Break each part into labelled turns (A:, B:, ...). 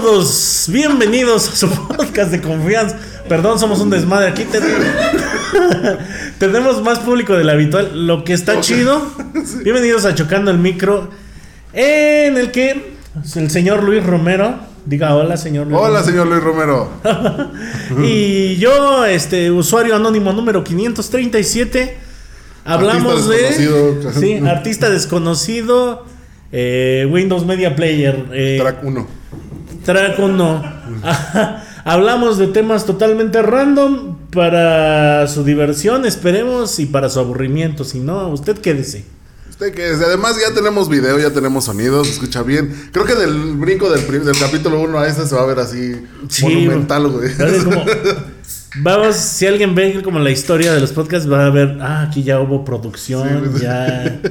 A: todos, bienvenidos a su podcast de confianza. Perdón, somos un desmadre aquí. ten- Tenemos más público del habitual, lo que está chido. Bienvenidos a Chocando el Micro, en el que el señor Luis Romero, diga hola señor Luis
B: Hola, señor Luis Romero.
A: Y yo, este usuario anónimo número 537, hablamos
B: Artista
A: de
B: desconocido.
A: sí, artista desconocido, eh, Windows Media Player, eh,
B: Track 1.
A: Track uno. Ajá. Hablamos de temas totalmente random para su diversión, esperemos, y para su aburrimiento. Si no, usted quédese.
B: Usted que es, además ya tenemos video, ya tenemos sonido, se escucha bien. Creo que del brinco del, capítulo 1 a este se va a ver así
A: Sí,
B: monumental, güey.
A: Vamos, si alguien ve como la historia de los podcasts, va a ver, ah, aquí ya hubo producción,
B: Sí.
A: ya.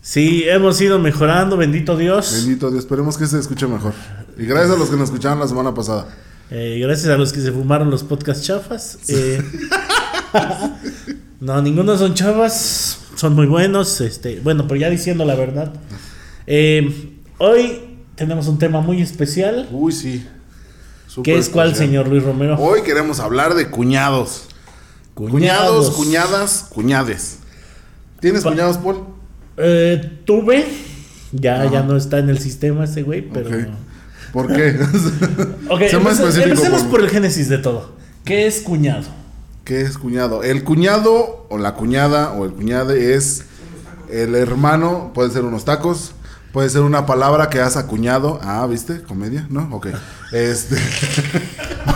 A: Sí, hemos ido mejorando, bendito Dios.
B: Bendito Dios, esperemos que se escuche mejor. Y gracias a los que nos escucharon la semana pasada.
A: Eh, gracias a los que se fumaron los podcasts chafas. Eh, no, ninguno son chafas, son muy buenos. Este, bueno, pero ya diciendo la verdad. Eh, hoy tenemos un tema muy especial.
B: Uy, sí. Súper
A: ¿Qué es cuál,
B: especial.
A: señor Luis Romero?
B: Hoy queremos hablar de cuñados. Cuñados, cuñadas, cuñades. ¿Tienes
A: Pa-
B: cuñados, Paul?
A: Eh, tuve. Ya, ya no está en el sistema ese güey, pero.
B: Ok. ¿Por qué?
A: Ok,
B: Sé más
A: empece-
B: específico,
A: empecemos por el génesis de todo. ¿Qué es cuñado?
B: ¿Qué es cuñado? El cuñado o la cuñada o el cuñade es el hermano, puede ser unos tacos, puede ser una palabra que has acuñado. Ah, ¿viste? Comedia, ¿no? Ok. Este.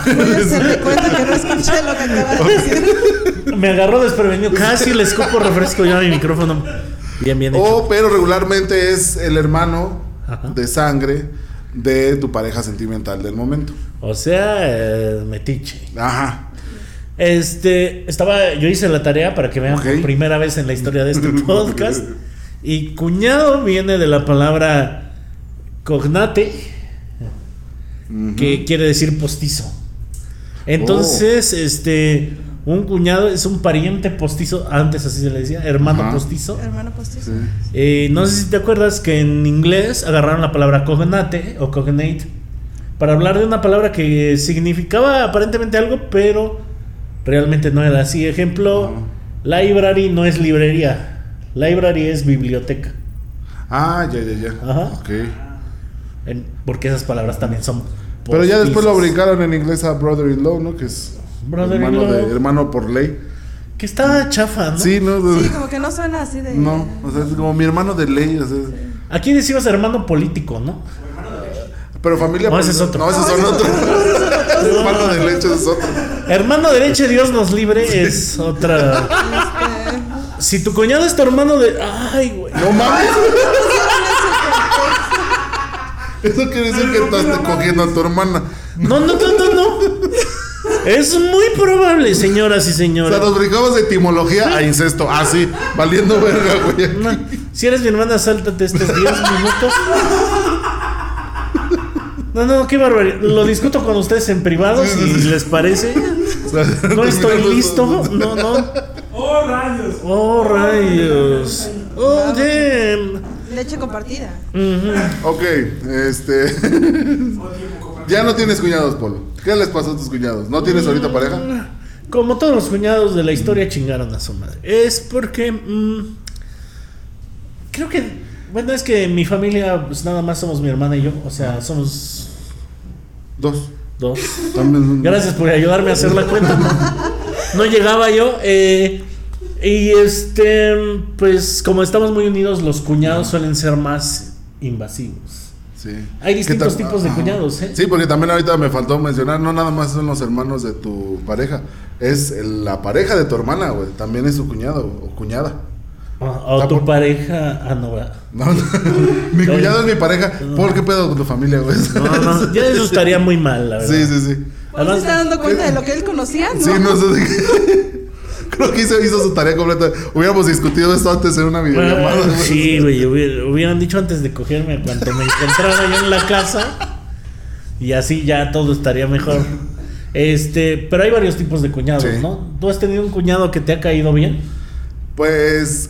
C: Voy a hacerme cuenta que no escuché lo que acabas de decir.
A: Me agarró desprevenido. Casi le escupo refresco yo a mi micrófono. Bien, bien hecho.
B: o, pero regularmente es el hermano
A: Ajá.
B: de sangre de tu pareja sentimental del momento.
A: O sea, eh, metiche.
B: Ajá.
A: Este, estaba, yo hice la tarea para que vean por primera vez en la historia de este podcast. Y cuñado viene de la palabra cognate, que quiere decir postizo. Entonces, este, un cuñado es un pariente postizo, antes así se le decía, hermano
B: Ajá.
A: postizo.
C: Hermano postizo.
B: Sí.
A: Eh, no sé si te acuerdas que en inglés agarraron la palabra cognate o cognate para hablar de una palabra que significaba aparentemente algo, pero realmente no era así. Ejemplo, library no es librería, library es biblioteca,
B: Ah, ya, ya, ya.
A: Ajá.
B: Ok.
A: En- porque esas palabras también son.
B: Pero ya después lo brincaron en inglés a brother-in-law, ¿no? Que es Hermano, de- hermano por ley.
A: Que está chafa, ¿no?
B: Sí, ¿no?
C: Sí, como que no suena así de.
B: No, o sea, es como mi hermano de ley, o sea,
A: Aquí decimos hermano político, ¿no?
B: pero familia
A: No, ese es otro.
B: No, ese
C: No,
B: son
C: ese es
B: otros. hermano de leche es otro.
A: Hermano de leche, Dios nos libre, es otra.
C: Este,
A: Si tu cuñado es tu hermano de. Ay, güey.
B: No mames. Eso quiere decir que estás cogiendo a tu hermana.
A: No, no, no, no, no. Es muy probable, señoras y
B: O sea,
A: señores.
B: nos brincamos de etimología a incesto. Ah, sí, valiendo verga, güey.
A: No, Si eres mi hermana, sáltate estos 10 minutos. No, no, qué barbaridad. Lo discuto con ustedes en privado si les parece.
B: O
A: No estoy listo. No, no.
D: ¡Oh, rayos!
A: Oh, rayos. Oh, damn.
C: leche compartida.
A: Ujú.
B: Ok, este. Ya no tienes cuñados, Polo. ¿Qué les pasó a tus cuñados? ¿No tienes ahorita pareja?
A: Como todos los cuñados de la historia chingaron a su madre. Es porque. mm, creo que. Bueno, es que mi familia, pues nada más somos mi hermana y yo. O sea, somos
B: Dos.
A: dos.
B: También.
A: Gracias por ayudarme a hacer la cuenta. No, no llegaba yo. eh, y este, pues como estamos muy unidos, los cuñados suelen ser más invasivos.
B: Sí.
A: Hay distintos tipos de
B: Ajá.
A: cuñados, ¿eh?
B: Sí, porque también ahorita me faltó mencionar, no nada más son los hermanos de tu pareja, es el- la pareja de tu hermana, güey, también es su cuñado o cuñada.
A: O, tu
B: por-
A: pareja. Ah, no, va.
B: No, no. mi cuñado es mi pareja. ¿Por qué pedo con tu familia, güey?
A: No, no, ya eso estaría muy mal, la verdad.
B: Sí, sí, sí.
C: ¿No se
A: Además-
C: está dando cuenta de lo que él conocía? No.
B: Sí, no sé. Creo que hizo, hizo su tarea completa. Hubiéramos discutido esto antes en una videollamada.
A: Ah, sí, güey. hubiera- Hubieran dicho antes de cogerme cuando me encontrara yo en la casa. Y así ya todo estaría mejor. Este, pero hay varios tipos de cuñados,
B: Sí.
A: ¿no? ¿Tú has tenido un cuñado que te ha caído bien?
B: Pues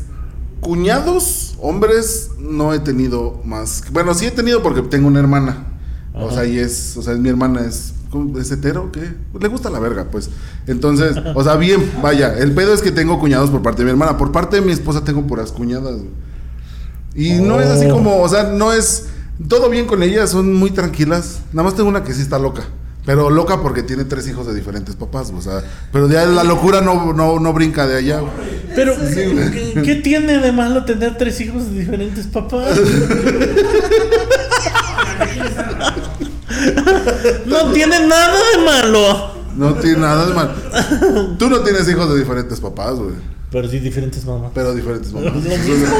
B: cuñados, hombres, no he tenido más. Bueno, sí he tenido porque tengo una hermana. O sea, y es, o sea, es mi hermana es. ¿Es hetero, ¿qué? Le gusta la verga, pues. Entonces, o sea, bien, vaya, el pedo es que tengo cuñados por parte de mi hermana, por parte de mi esposa tengo puras cuñadas. Y no es así
A: Oh.
B: como, o sea, no es todo bien con ellas, son muy tranquilas. Nada más tengo una que sí está loca. Pero loca porque tiene tres hijos de diferentes papás, o sea, pero ya la locura no, no, no brinca de allá.
A: Pero, ¿qué, qué tiene de malo tener tres hijos de diferentes papás? No tiene nada de malo.
B: No tiene nada de mal. Tú no tienes hijos de diferentes papás, güey.
A: Pero sí, diferentes mamás.
B: Pero diferentes mamás.
A: Lo mismo,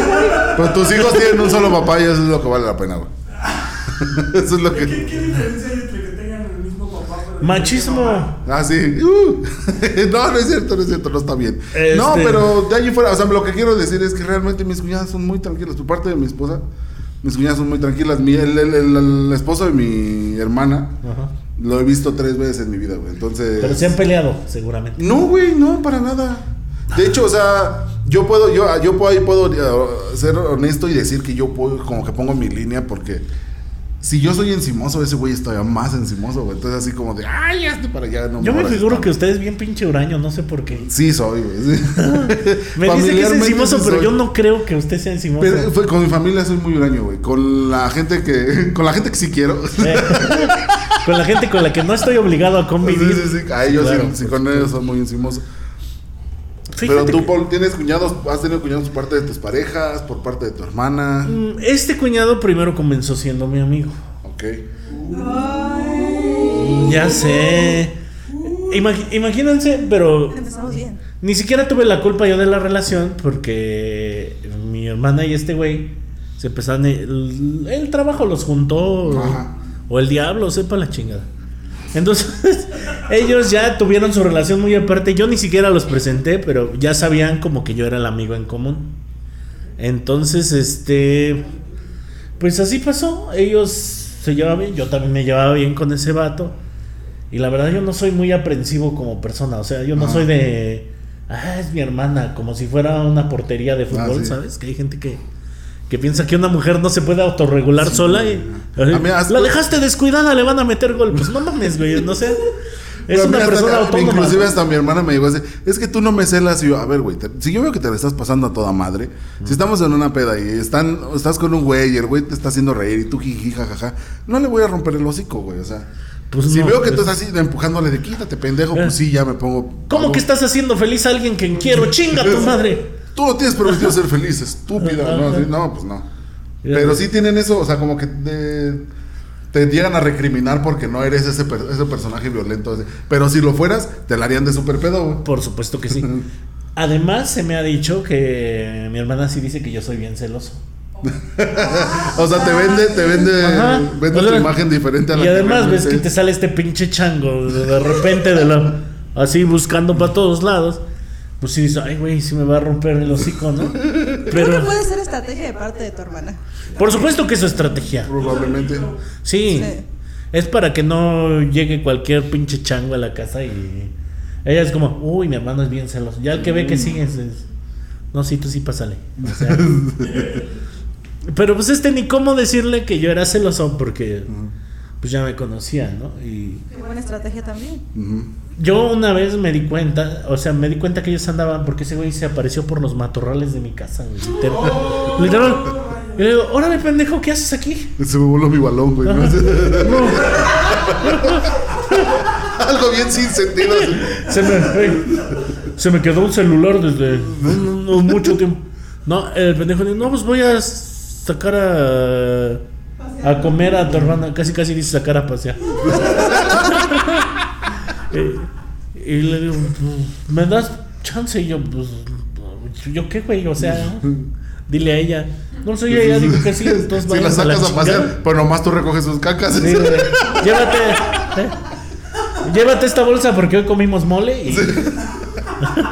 B: Pero tus hijos tienen un solo papá y eso es lo que vale la pena, güey. Eso es lo
D: ¿Qué,
B: que.
D: qué diferencia hay entre que tengan el mismo papá? pero
A: Machismo.
B: Ah, sí. Uh. No, no es cierto, no es cierto, no está bien.
A: Este-
B: No, pero de allí fuera, o sea, lo que quiero decir es que realmente mis cuñadas son muy tranquilas. Por parte de mi esposa, mis cuñadas son muy tranquilas. Mi, el, el- el- el esposo de mi hermana
A: Ajá.
B: lo he visto tres veces en mi vida, güey. Entonces.
A: Pero se han peleado, seguramente.
B: No, güey, no, para nada. De hecho, o sea, yo puedo, yo, yo puedo, puedo eh, ser honesto y decir que yo puedo, como que pongo mi línea porque si yo soy encimoso, ese güey es todavía más encimoso, güey. Entonces así como de, ay, hazte para allá. No
A: Yo me figuro
B: tanto".
A: que usted es bien pinche huraño, no sé por qué.
B: Sí soy, güey. sí.
A: Me dice que es encimoso,
B: sí
A: pero
B: soy.
A: yo no creo que usted sea encimoso.
B: Pero fue- con mi familia soy muy huraño, güey. Con la gente que, con la gente que sí quiero.
A: Con la gente con la que no estoy obligado a
B: Sí,
A: convivir.
B: sí, sí. A ellos
A: Claro.
B: sí, sí, con ellos soy muy encimoso.
A: Fíjate
B: Pero tú,
A: que-
B: Paul, tienes cuñados, has tenido cuñados por parte de tus parejas, por parte de tu hermana.
A: Mm, Este cuñado primero comenzó siendo mi amigo.
B: Ok.
A: Ya sé. Imag- imagínense, pero
C: Empezamos bien.
A: ni siquiera tuve la culpa yo de la relación porque mi hermana y este güey se empezaron. El, el trabajo los juntó.
B: Ajá.
A: O el diablo, sepa la chingada. Entonces, ellos ya tuvieron su relación muy aparte. Yo ni siquiera los presenté, pero ya sabían como que yo era el amigo en común. Entonces, este. Pues así pasó. Ellos se llevaban bien. Yo también me llevaba bien con ese vato. Y la verdad, yo no soy muy aprensivo como persona. O sea, yo no soy de. Ah, es mi hermana. Como si fuera una portería de fútbol,
B: Ah, sí.
A: ¿sabes? Que hay gente que. Que piensa que una mujer no se puede autorregular sola y.
B: Hasta-
A: La dejaste descuidada, le van a meter gol. Pues no mames, güey. No sé. Es
B: Pero
A: una
B: hasta-
A: persona autónoma.
B: Inclusive hasta mi hermana me dijo así, es que tú no me celas y yo, a ver, güey, te- si yo veo que te la estás pasando a toda madre, si estamos en una peda y están, estás con un güey y el güey te está haciendo reír y tú jiji, jajaja, no le voy a romper el hocico, güey, o sea.
A: Pues
B: si
A: no,
B: veo que
A: pues-
B: tú estás así empujándole de quítate, pendejo,
A: Eh.
B: pues sí, ya me pongo.
A: ¿Cómo que estás haciendo feliz a alguien que quiero? ¡Chinga tu madre!
B: Tú no tienes permitido ser feliz, estúpida. No, Así, no, pues no. Pero sí tienen eso, o sea, como que de- te llegan a recriminar porque no eres ese, per- ese personaje violento. así. Pero si lo fueras, te la harían de super pedo, güey.
A: Por supuesto que sí. Además, se me ha dicho que mi hermana sí dice que yo soy bien celoso.
B: O sea, te vende, te vende,
A: Ajá.
B: vende tu imagen diferente a la
A: Y además ves que te sale este pinche chango de repente de la así buscando para todos lados. Pues sí dices, ay güey, sí me va a romper el hocico, ¿no?
C: Creo que
A: Pero
C: puede ser estrategia de parte de tu hermana.
A: por supuesto que es su estrategia.
B: Probablemente.
A: Sí.
C: Sí.
A: Es para que no llegue cualquier pinche chango a la casa y ella es como, uy, mi hermano es bien celoso. Ya el que ve que sí es, es- no, sí, tú sí pásale. O sea, pero pues este ni cómo decirle que yo era celoso porque pues ya me conocía, ¿no? Y
C: Qué buena estrategia también.
B: Ujú.
A: Yo una vez me di cuenta, o sea, me di cuenta que ellos andaban porque ese güey se apareció por los matorrales de mi casa, güey, literal. Literal. Y le digo, órale, pendejo, ¿qué haces aquí?
B: Se me voló mi balón, güey. ¿no?
A: No.
B: Algo bien sin sentido.
A: Se me, se me quedó un celular desde no, no, no, mucho tiempo. No, el pendejo dijo, no, pues voy a sacar a, a comer a tu hermana. Casi, casi dice sacar a pasear. Y, y le digo, "Pues, ¿me das chance? Y yo, pues, ¿Yo qué, güey? O sea, dile a ella. No soy ella, digo que sí, entonces
B: Si la
A: a la
B: sacas a pasear, pero nomás tú recoges sus cacas.
A: Sí, güey. Llévate. ¿eh? Llévate esta bolsa porque hoy comimos mole y.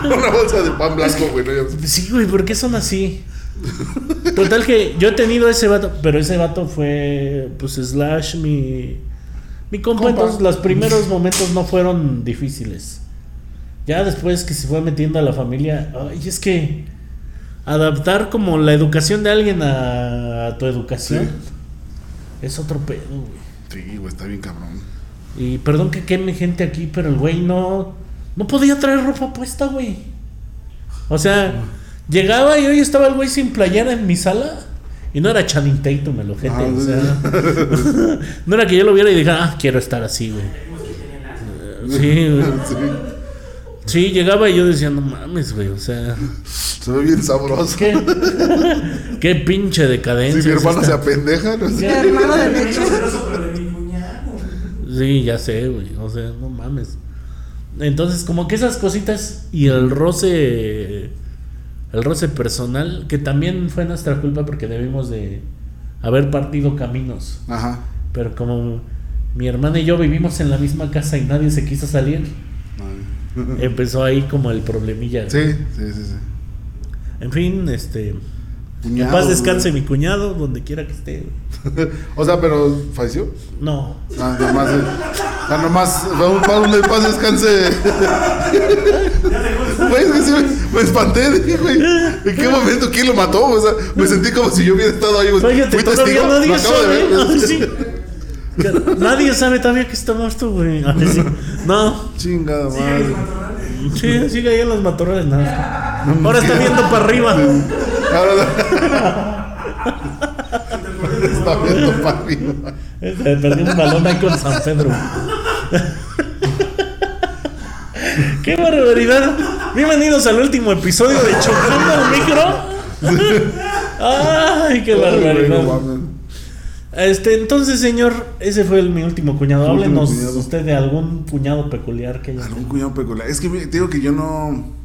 B: Una bolsa de pan blanco, güey. ¿no?
A: Sí, güey, ¿por qué son así? Total que yo he tenido ese vato, pero ese vato fue, pues, slash mi, mi compa,
B: Compa.
A: entonces los primeros momentos no fueron difíciles. Ya después que se fue metiendo a la familia, ay, es que adaptar como la educación de alguien a, a tu educación es otro pedo, güey.
B: Sí, güey, está bien cabrón.
A: Y perdón que queme gente aquí, pero el güey no. No podía traer ropa puesta, güey. O sea, llegaba y hoy estaba el güey sin playera en mi sala. Y no era Channing Tatum el ojete,
B: Ah,
A: o sea. no era que yo lo viera y dijera, ah, quiero estar así, güey. Sí, güey.
B: Sí.
A: Sí, llegaba y yo decía, no mames, güey, o sea.
B: Se ve bien sabroso.
A: ¿Qué? Qué pinche decadencia.
B: Si mi hermano se apendeja, no sé.
C: Hermano de
D: mi.
A: Sí, ya sé, güey. O sea, no mames. Entonces, como que esas cositas y el roce. El roce personal, que también fue nuestra culpa porque debimos de haber partido caminos.
B: Ajá.
A: Pero como mi hermana y yo vivimos en la misma casa y nadie se quiso salir,
B: Ay.
A: empezó ahí como el problemilla.
B: Sí, sí, sí, sí.
A: En fin, este.
B: Cuñado,
A: en paz descanse
B: güey.
A: mi cuñado, donde quiera que esté.
B: o sea, pero falleció.
A: No.
B: Ah, nomás. eh, ah, nomás. Vamos para un paz descanse. Güey, sí, sí, me, me espanté, dije, güey. ¿En qué momento quién lo mató? O sea, me sentí como si yo hubiera estado ahí. güey.
A: Fíjate,
B: Fui testigo,
A: nadie
B: lo acabo de
A: sabe.
B: ver.
A: Ay, sí. Que Nadie sabe todavía que está muerto, güey. Sí. No,
B: Chingada madre.
D: los matorrales.
A: sí, sigue ahí en los matorrales. nada. Ahora está viendo para arriba.
B: Está viendo arriba.
A: Se perdió un balón ahí con San Pedro. ¡Qué barbaridad! Bienvenidos al último episodio de Chocando el Micro. ¡Ay, qué barbaridad! Este, entonces, señor, ese fue el, mi último cuñado.
B: Tu último
A: Háblenos
B: cuñado.
A: usted de algún cuñado peculiar que haya.
B: Algún cuñado peculiar. Es que te digo que yo no.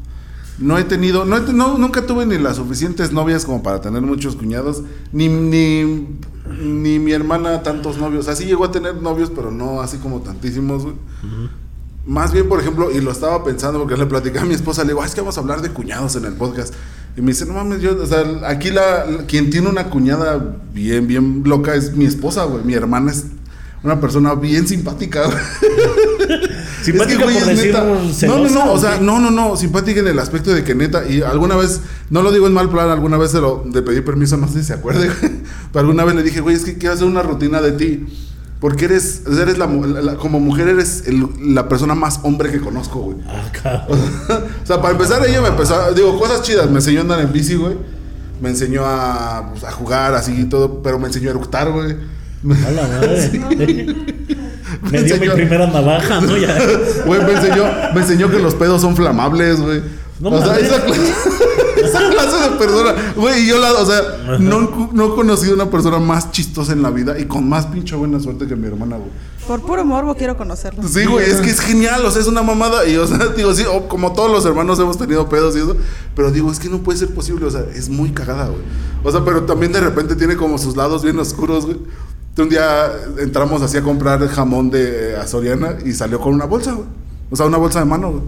B: No he tenido. No, he- no- nunca tuve ni las suficientes novias como para tener muchos cuñados. Ni, ni, ni mi hermana tantos novios. Así llegó a tener novios, pero no así como tantísimos, güey. Más bien, por ejemplo, y lo estaba pensando porque le platicaba a mi esposa, le digo, "Ah, es que vamos a hablar de cuñados en el podcast. Y me dice, no mames, yo, o sea, aquí la, la- quien tiene una cuñada bien, bien loca es mi esposa, güey. Mi hermana es una persona bien simpática.
A: Simpática
B: güey,
A: por
B: es neta. No, no, no, o
A: ¿o
B: sea, no, no, no, simpática en el aspecto de que neta, y alguna vez, no lo digo en mal plan, alguna vez se lo le pedí permiso, no sé si se acuerde, güey, pero alguna vez le dije, güey, es que quiero hacer una rutina de ti, porque eres, eres la, la- la- como mujer eres el- la persona más hombre que conozco, güey.
A: Ah, cabrón.
B: o sea, para empezar ella me empezó, a- digo, cosas chidas, me enseñó a andar en bici, güey, me enseñó a, pues, a jugar así y todo, pero me enseñó a eructar, güey.
A: A la madre. Me dio mi primera navaja, ¿no? Ya.
B: Güey, me enseñó, me enseñó que los pedos son flamables, güey.
A: No
B: o sea, esa clase, esa clase de persona. Güey, y yo la, o sea, no, no he conocido una persona más chistosa en la vida y con más pinche buena suerte que mi hermana, güey.
C: Por puro morbo quiero conocerlo.
B: Sí, güey, es que es genial, o sea, es una mamada. Y, o sea, digo, sí, como todos los hermanos hemos tenido pedos y eso, pero digo, es que no puede ser posible, o sea, es muy cagada, güey. O sea, pero también de repente tiene como sus lados bien oscuros, güey. Un día entramos así a comprar jamón de eh, a Soriana y salió con una bolsa, güey. O sea, una bolsa de mano, güey.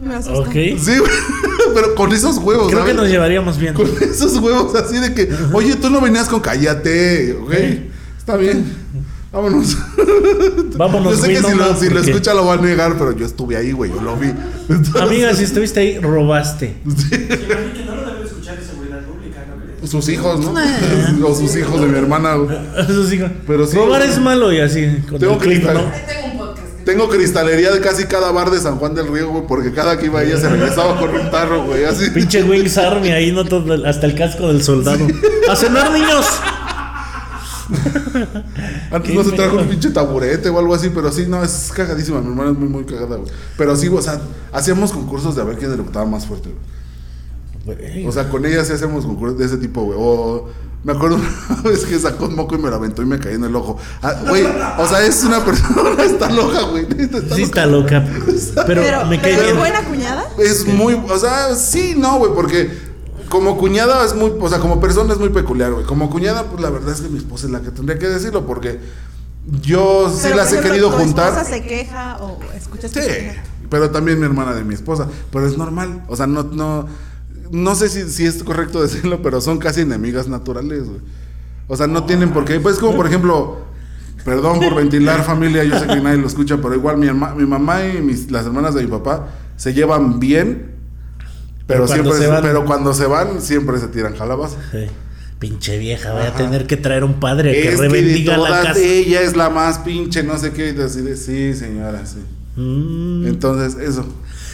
C: Me.
A: Ok.
B: Sí, güey. Pero con esos huevos,
A: Creo que nos llevaríamos bien.
B: Con esos huevos así de que, oye, tú no venías con cállate, ok. Está bien. Vámonos.
A: Vámonos,
B: Yo sé
A: güey,
B: que
A: no
B: si, lo, si lo escucha lo va a negar, pero yo estuve ahí, güey, yo lo vi. Entonces,
A: Amiga, si estuviste ahí, robaste
D: no lo debe escuchar de seguridad pública, ¿no crees?
B: Sus hijos, ¿no? o sus hijos de mi hermana, güey.
A: Eso sí.
B: Pero sí,
A: Robar
B: güey.
A: es malo y así. Con
B: Tengo
A: el clip,
B: cristal.
A: ¿no?
B: Tengo cristalería de casi cada bar de San Juan del Río, güey, porque cada que iba ella se regresaba con un tarro, güey, así.
A: Pinche Wings Army ahí, no Todo- hasta el casco del soldado. ¡A cenar, niños!
B: Antes no se trajo
A: mejor.
B: un pinche taburete o algo así, pero sí, no, es cagadísima. Mi hermana es muy, muy cagada, güey. Pero sí, o sea, hacíamos concursos de a ver quién eructaba más fuerte, güey. O sea, con ella sí hacemos concursos de ese tipo, güey. O me acuerdo una vez que sacó un moco y me lo aventó y me caí en el ojo. Ah, Güey, o sea, es una persona, está loca, güey.
A: sí
B: loca.
A: está loca. Pero,
C: Pero,
A: me cae
C: pero
A: bien.
C: ¿es buena cuñada?
B: Es muy, o sea, sí, no, güey, porque como cuñada es muy, o sea, como persona es muy peculiar, güey. Como cuñada, pues la verdad es que mi esposa es la que tendría que decirlo, porque yo sí
C: Pero,
B: las he querido
C: ¿tu
B: juntar.
C: esposa se queja o escuchas que
B: Sí,
C: se queja?
B: pero también mi hermana de mi esposa. Pero es normal. O sea, no, no, no sé si, si es correcto decirlo, pero son casi enemigas naturales, güey. O sea, no tienen por qué. Pues como por ejemplo, perdón por ventilar familia, yo sé que nadie lo escucha, pero igual mi, herma- mi mamá y mis, las hermanas de mi papá se llevan bien. Pero,
A: Pero cuando
B: siempre,
A: se van-
B: pero cuando se van, siempre se tiran calabazas.
A: Sí. Pinche vieja, voy a tener que traer un padre que
B: Es que de
A: rebendiga la casa.
B: ella es la más pinche, no sé qué, y así de, sí, señora, sí.
A: Mm.
B: Entonces, eso.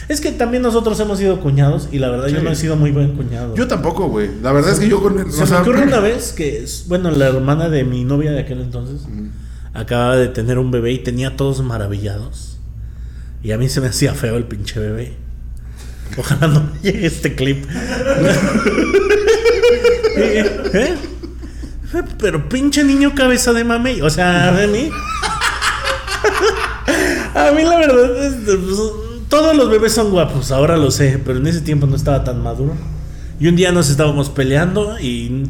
A: Es que también nosotros hemos sido cuñados y la verdad yo no he sido muy buen cuñado.
B: Yo tampoco, güey. La verdad es que yo con el.
A: Se
B: o sea,
A: me ocurre una vez que, bueno, la hermana de mi novia de aquel entonces acababa de tener un bebé y tenía a todos maravillados. Y a mí se me hacía feo el pinche bebé. Ojalá no llegue este clip. ¿Eh? Pero pinche niño cabeza de mamey. O sea, de mí. A mí la verdad es, pues, todos los bebés son guapos, ahora lo sé, pero en ese tiempo no estaba tan maduro. Y un día nos estábamos peleando y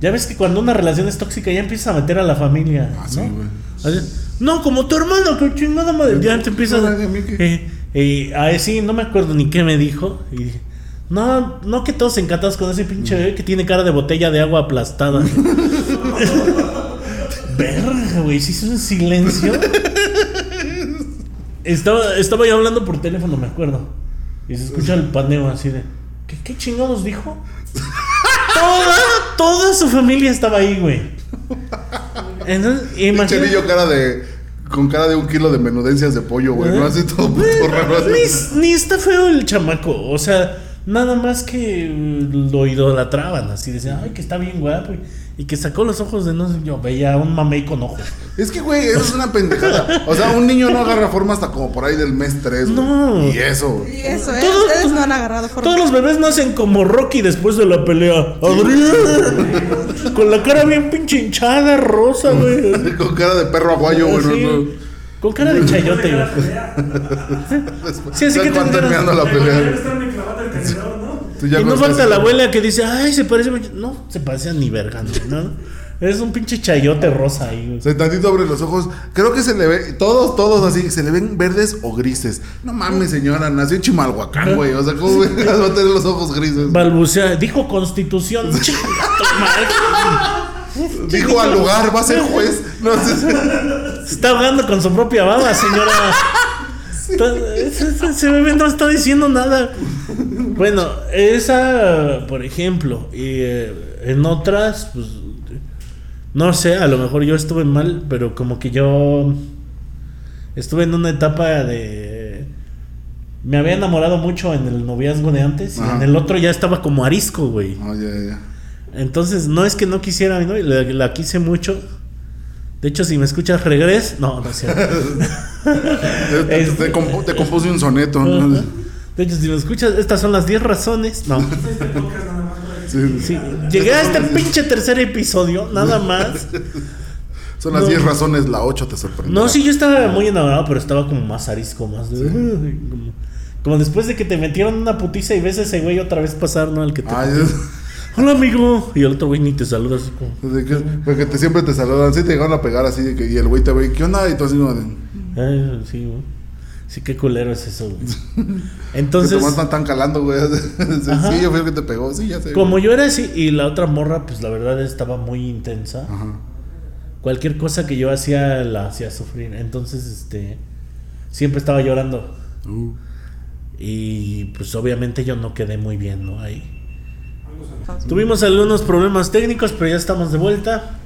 A: ya ves que cuando una relación es tóxica ya empieza a meter a la familia,
B: Ah,
A: ¿no?
B: sí.
A: Así, no, como tu hermano, que chingada madre. Ya te empieza
B: Ahora, ¿a
A: eh, ahí sí, no me acuerdo ni qué me dijo. Y dije, no, no que todos encantados con ese pinche bebé que tiene cara de botella de agua aplastada. Verga, güey, se hizo un silencio. Estaba, estaba yo hablando por teléfono, me acuerdo. Y se escucha el paneo así de. ¿Qué, qué chingados dijo? toda, toda su familia estaba ahí, güey. Entonces, imagínate.
B: cara de. Con cara de un kilo de menudencias de pollo, güey. No hace todo puto raro. así.
A: Ni, ni está feo el chamaco. O sea, nada más que lo idolatraban. Así decían, ay, que está bien guapo. Y, que sacó los ojos de no sé yo. Veía un mamey con ojos.
B: Es que, güey, eso es una pendejada. O sea, un niño no agarra forma hasta como por ahí del mes 3.
A: No.
B: Y eso, güey.
C: Y eso, ¿eh?
A: Todos-
C: Ustedes no han agarrado forma.
A: Todos los bebés nacen como Rocky después de la pelea. Adrián. Con la cara bien pinche hinchada, rosa, güey.
B: Con cara de perro aguayo, güey.
A: Sí.
B: no, no.
A: Con cara de chayote, güey. Sí, así que
B: terminando la pelea. Tú ya
A: y no falta la abuela que dice, ay, se parece. No, se parece a ni verga, ¿no? Es un pinche chayote rosa ahí, güey.
B: O sea, tantito abre los ojos. Creo que se le ve, todos, todos así, se le ven verdes o grises. No mames, señora, nació en Chimalhuacán, güey. O sea, ¿cómo va a tener los ojos grises?
A: Balbucea, dijo constitución.
B: Dijo al lugar, va a ser juez. No sé.
A: Se está ahogando con su propia baba, señora. Está- ese- ese bebé no está diciendo nada. Bueno, esa, por ejemplo, y eh, en otras, pues, no sé, a lo mejor yo estuve mal, pero como que yo estuve en una etapa de... Me había enamorado mucho en el noviazgo de antes y en el otro ya estaba como arisco, güey.
B: Ya.
A: Entonces, no es que no quisiera, ¿no? La, la quise mucho. De hecho, si me escuchas, regres. No, no es cierto.
B: Te, te compuse un soneto. ¿no?
A: De hecho, si me escuchas, estas son las 10 razones. No.
D: Este
B: Sí,
A: Sí, llegué a este pinche tercer episodio, nada más.
B: Son las
A: No.
B: 10 razones, la 8 te sorprende.
A: No, sí, yo estaba muy enamorado, pero estaba como más arisco, más de. Como, como después de que te metieron una putiza y ves a ese güey otra vez pasar, ¿no? Al que te.
B: Ay,
A: Hola, amigo. Y el otro güey ni te saluda así como.
B: porque te, siempre te saludan. Sí, te llegaron a pegar así. de que, y el güey te ve, ¿qué onda? Y tú así como de.
A: Ay, sí, güey. Sí, qué culero es eso, güey.
B: Entonces. Te tan calando, güey. Sí, yo fui el que te pegó. Sí, ya sé.
A: Como
B: güey.
A: yo era así y la otra morra, pues la verdad estaba muy intensa.
B: Ajá.
A: Cualquier cosa que yo hacía la hacía sufrir. Entonces, este. Siempre estaba llorando.
B: Uh.
A: Y pues obviamente yo no quedé muy bien, ¿no? Ahí. Tuvimos algunos problemas técnicos, pero ya estamos de vuelta.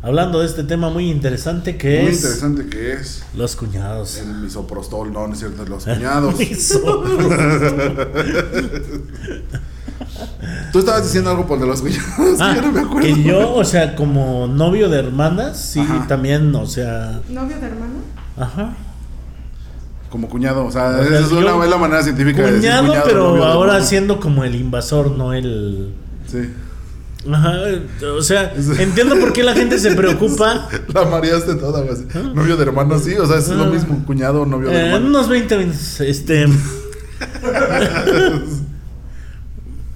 A: Hablando de este tema muy interesante que
B: Muy
A: es
B: interesante que es
A: los cuñados.
B: el misoprostol, no, no es cierto, los cuñados. Tú estabas diciendo algo por de los cuñados,
A: Ah,
B: yo no me acuerdo.
A: que yo, o sea, como novio de hermanas, sí,
B: Ajá.
A: también, o sea,
C: ¿Novio de hermano?
A: ajá.
B: Como cuñado, o sea,
A: O sea,
B: es, una, es la manera científica de decir
A: Cuñado,
B: cuñado,
A: pero
B: novio de
A: ahora siendo como el invasor, no el.
B: Sí.
A: Ajá, o sea, entiendo por qué la gente se preocupa.
B: La mareaste toda, güey. Novio de hermano, sí, o sea, es lo
A: Ah.
B: mismo, cuñado, novio de
A: Eh,
B: hermano.
A: unos 20 minutos, este.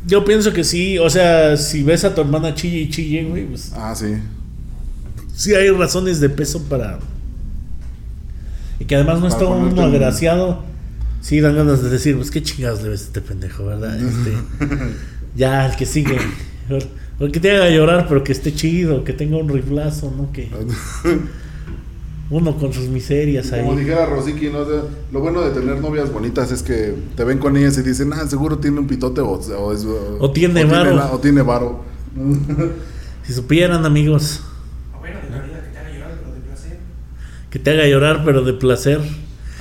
A: Yo pienso que sí, o sea, si ves a tu hermana chille y chille, güey, pues
B: Ah, sí.
A: sí hay razones de peso para... Y que además no está uno agraciado. Sí, dan ganas de decir, pues qué chingados le ves a este pendejo, ¿verdad? Este, ya, el que sigue. O, que te haga llorar, pero que esté chido, que tenga un riflazo, ¿no? Que uno con sus miserias ahí.
B: Como dijera Rosiki, ¿no? O sea, lo bueno de tener novias bonitas es que te ven con ellas y dicen, ah, seguro tiene un pitote o, o es-
A: O tiene varo.
B: la- o tiene varo.
A: Si supieran, amigos,
D: O bueno, de la vida que te haga llorar, pero de placer.
A: que te haga llorar, pero de placer.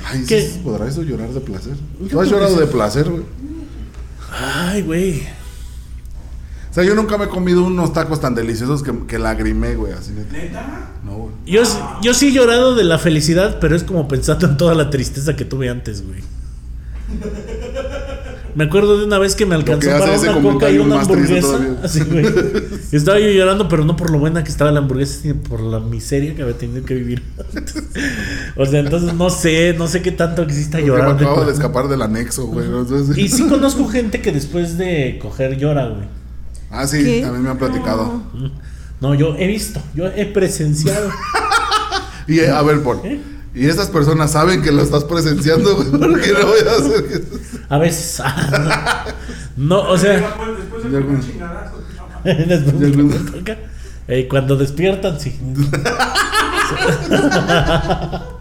B: Ay,
A: ¿Qué?
B: ¿sí ¿podrá eso llorar de placer? ¿Tú has llorado de placer, güey?
A: Ay, güey.
B: O sea, yo nunca me he comido unos tacos tan deliciosos que, que lagrimé, güey, así neta. No, güey.
A: Yo, yo sí he llorado de la felicidad, pero es como pensando en toda la tristeza que tuve antes, güey. Me acuerdo de una vez que me alcanzó
B: que
A: para una coca y una hamburguesa. Así, güey. Estaba yo llorando, pero no por lo buena que estaba la hamburguesa, sino por la miseria que había tenido que vivir antes. O sea, entonces no sé, no sé qué tanto exista
B: me
A: llorar. de
B: acabo de
A: por-
B: escapar del anexo, güey. Entonces-
A: Y sí conozco gente que después de coger llora, güey.
B: Ah, sí,
C: ¿Qué?
B: a mí me han platicado.
A: No, yo he visto, yo he presenciado.
B: Y eh, a ver, Paul.
A: ¿Eh?
B: Y estas personas saben que lo estás presenciando, güey. ¿Por qué no voy a hacer que-
A: A veces. no, o sea.
D: Después, chingadazo.
A: De toca, eh, cuando despiertan, sí.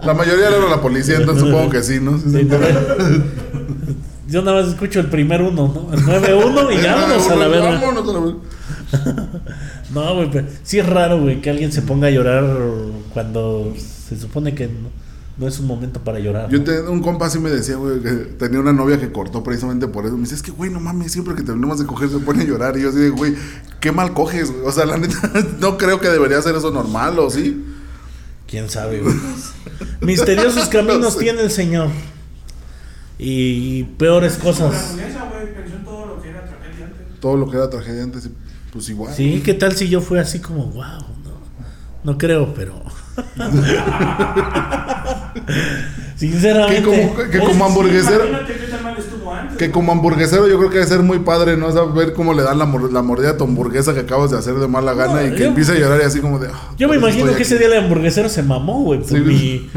B: La mayoría le habla a la policía, entonces supongo que sí, ¿no? Sí,
A: Sí,
B: sí.
A: no, Yo nada más escucho el primer uno, ¿no? El 9-1 y ya vámonos a la verga.
B: Vámonos a la verga.
A: No, güey, pero sí es raro, güey, que alguien se ponga a llorar cuando se supone que no, no es un momento para llorar.
B: Yo
A: ¿no?
B: te- un compa así me decía, güey, que tenía una novia que cortó precisamente por eso. Me dice, es que, güey, no mames, siempre que terminamos de coger se pone a llorar. Y yo así güey, qué mal coges, güey. O sea, la neta, no creo que debería ser eso normal, ¿o sí?
A: ¿Quién sabe, güey? Misteriosos caminos
B: No sé.
A: tiene el Señor. Y peores cosas.
D: todo lo que era tragedia antes.
B: Todo lo que era tragedia antes, y, pues igual.
A: Sí, ¿qué tal si yo fui así como, wow? No, no creo, pero. Sinceramente.
B: Que como, que como hamburguesero. Que como hamburguesero yo creo que debe ser muy padre, ¿no? Saber cómo le dan la, la mordida a tu hamburguesa que acabas de hacer de mala gana
A: No,
B: y que
A: yo-
B: empiece a llorar y así como de... "Ah,
A: Yo me
B: por eso
A: imagino que ese
B: aquí".
A: día el hamburguesero se mamó, güey.
B: Sí.
A: mi-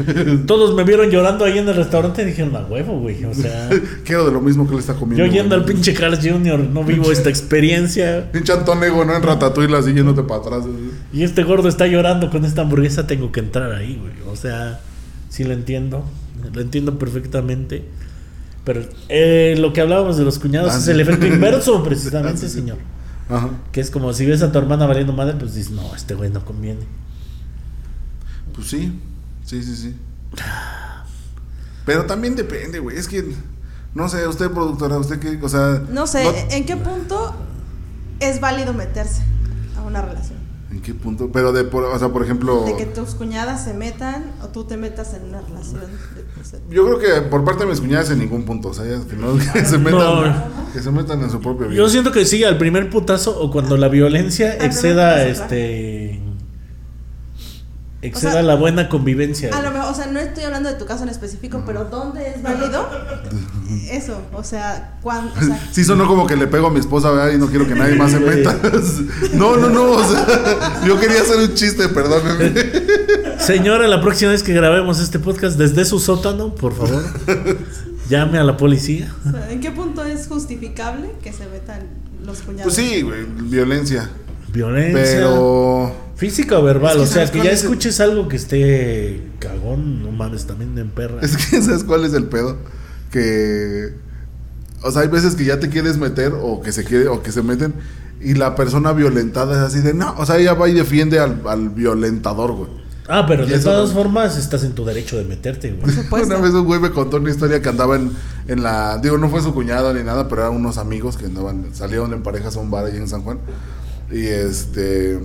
A: Todos me vieron llorando ahí en el restaurante y dijeron, a huevo, güey. O sea,
B: Quiero de lo mismo que le está comiendo.
A: yo yendo al pinche Carl Jr., no vivo esta experiencia.
B: Pinche Antonego, ¿no? En Ratatouille así yéndote para atrás. así.
A: Y este gordo está llorando con esta hamburguesa, tengo que entrar ahí, güey. O sea, sí lo entiendo. Lo entiendo perfectamente. Pero eh, lo que hablábamos de los cuñados
B: Ah,
A: es el efecto inverso, precisamente,
B: Ah, sí, sí.
A: señor.
B: Ajá.
A: Que es como si ves a tu hermana valiendo madre, pues dices, no, este güey no conviene.
B: Pues sí, sí, sí, sí. Pero también depende, güey. Es que, no sé, usted productora, usted qué, o sea...
C: No sé, ¿en qué punto es válido meterse a una relación?
B: ¿En qué punto? Pero de, por, o sea, por ejemplo...
C: De que tus cuñadas se metan o tú te metas en una relación. de-
B: Yo creo que por parte de mis cuñadas en ningún punto, o sea, ellas que no que se metan,
A: No.
B: que se metan en su propia vida.
A: Yo siento que sí, al primer putazo o cuando la violencia exceda este exceda
C: O sea,
A: la buena convivencia.
C: A lo mejor, o sea, no estoy hablando de tu caso en específico, pero ¿dónde es válido? Eso, o sea, cuando, o sea,
B: Sí sonó como que le pego a mi esposa, ¿verdad? Y no quiero que nadie más se meta. No, no, no, o sea, yo quería hacer un chiste, perdónenme.
A: Señora, la próxima vez que grabemos este podcast desde su sótano, por favor, llame a la policía.
C: ¿en qué punto es justificable que se metan los cuñados?
B: Pues sí, güey, violencia.
A: Violencia.
B: Pero
A: Física o verbal,
B: Es que
A: o sea,
B: ¿sabes
A: que ya
B: es el-
A: escuches algo que esté cagón, no mames, también en perra.
B: es que ¿sabes cuál es el pedo? Que o sea, hay veces que ya te quieres meter o que se quiere o que se meten y la persona violentada es así de, "No, o sea, ella va y defiende al, al violentador, güey."
A: Ah, pero
B: Y
A: de todas formas estás en tu derecho de meterte, güey.
B: Una vez un güey me contó una historia que andaba en, en la. Digo, no fue su cuñado ni nada, pero eran unos amigos que andaban. Salieron en parejas a un bar ahí en San Juan. Y este.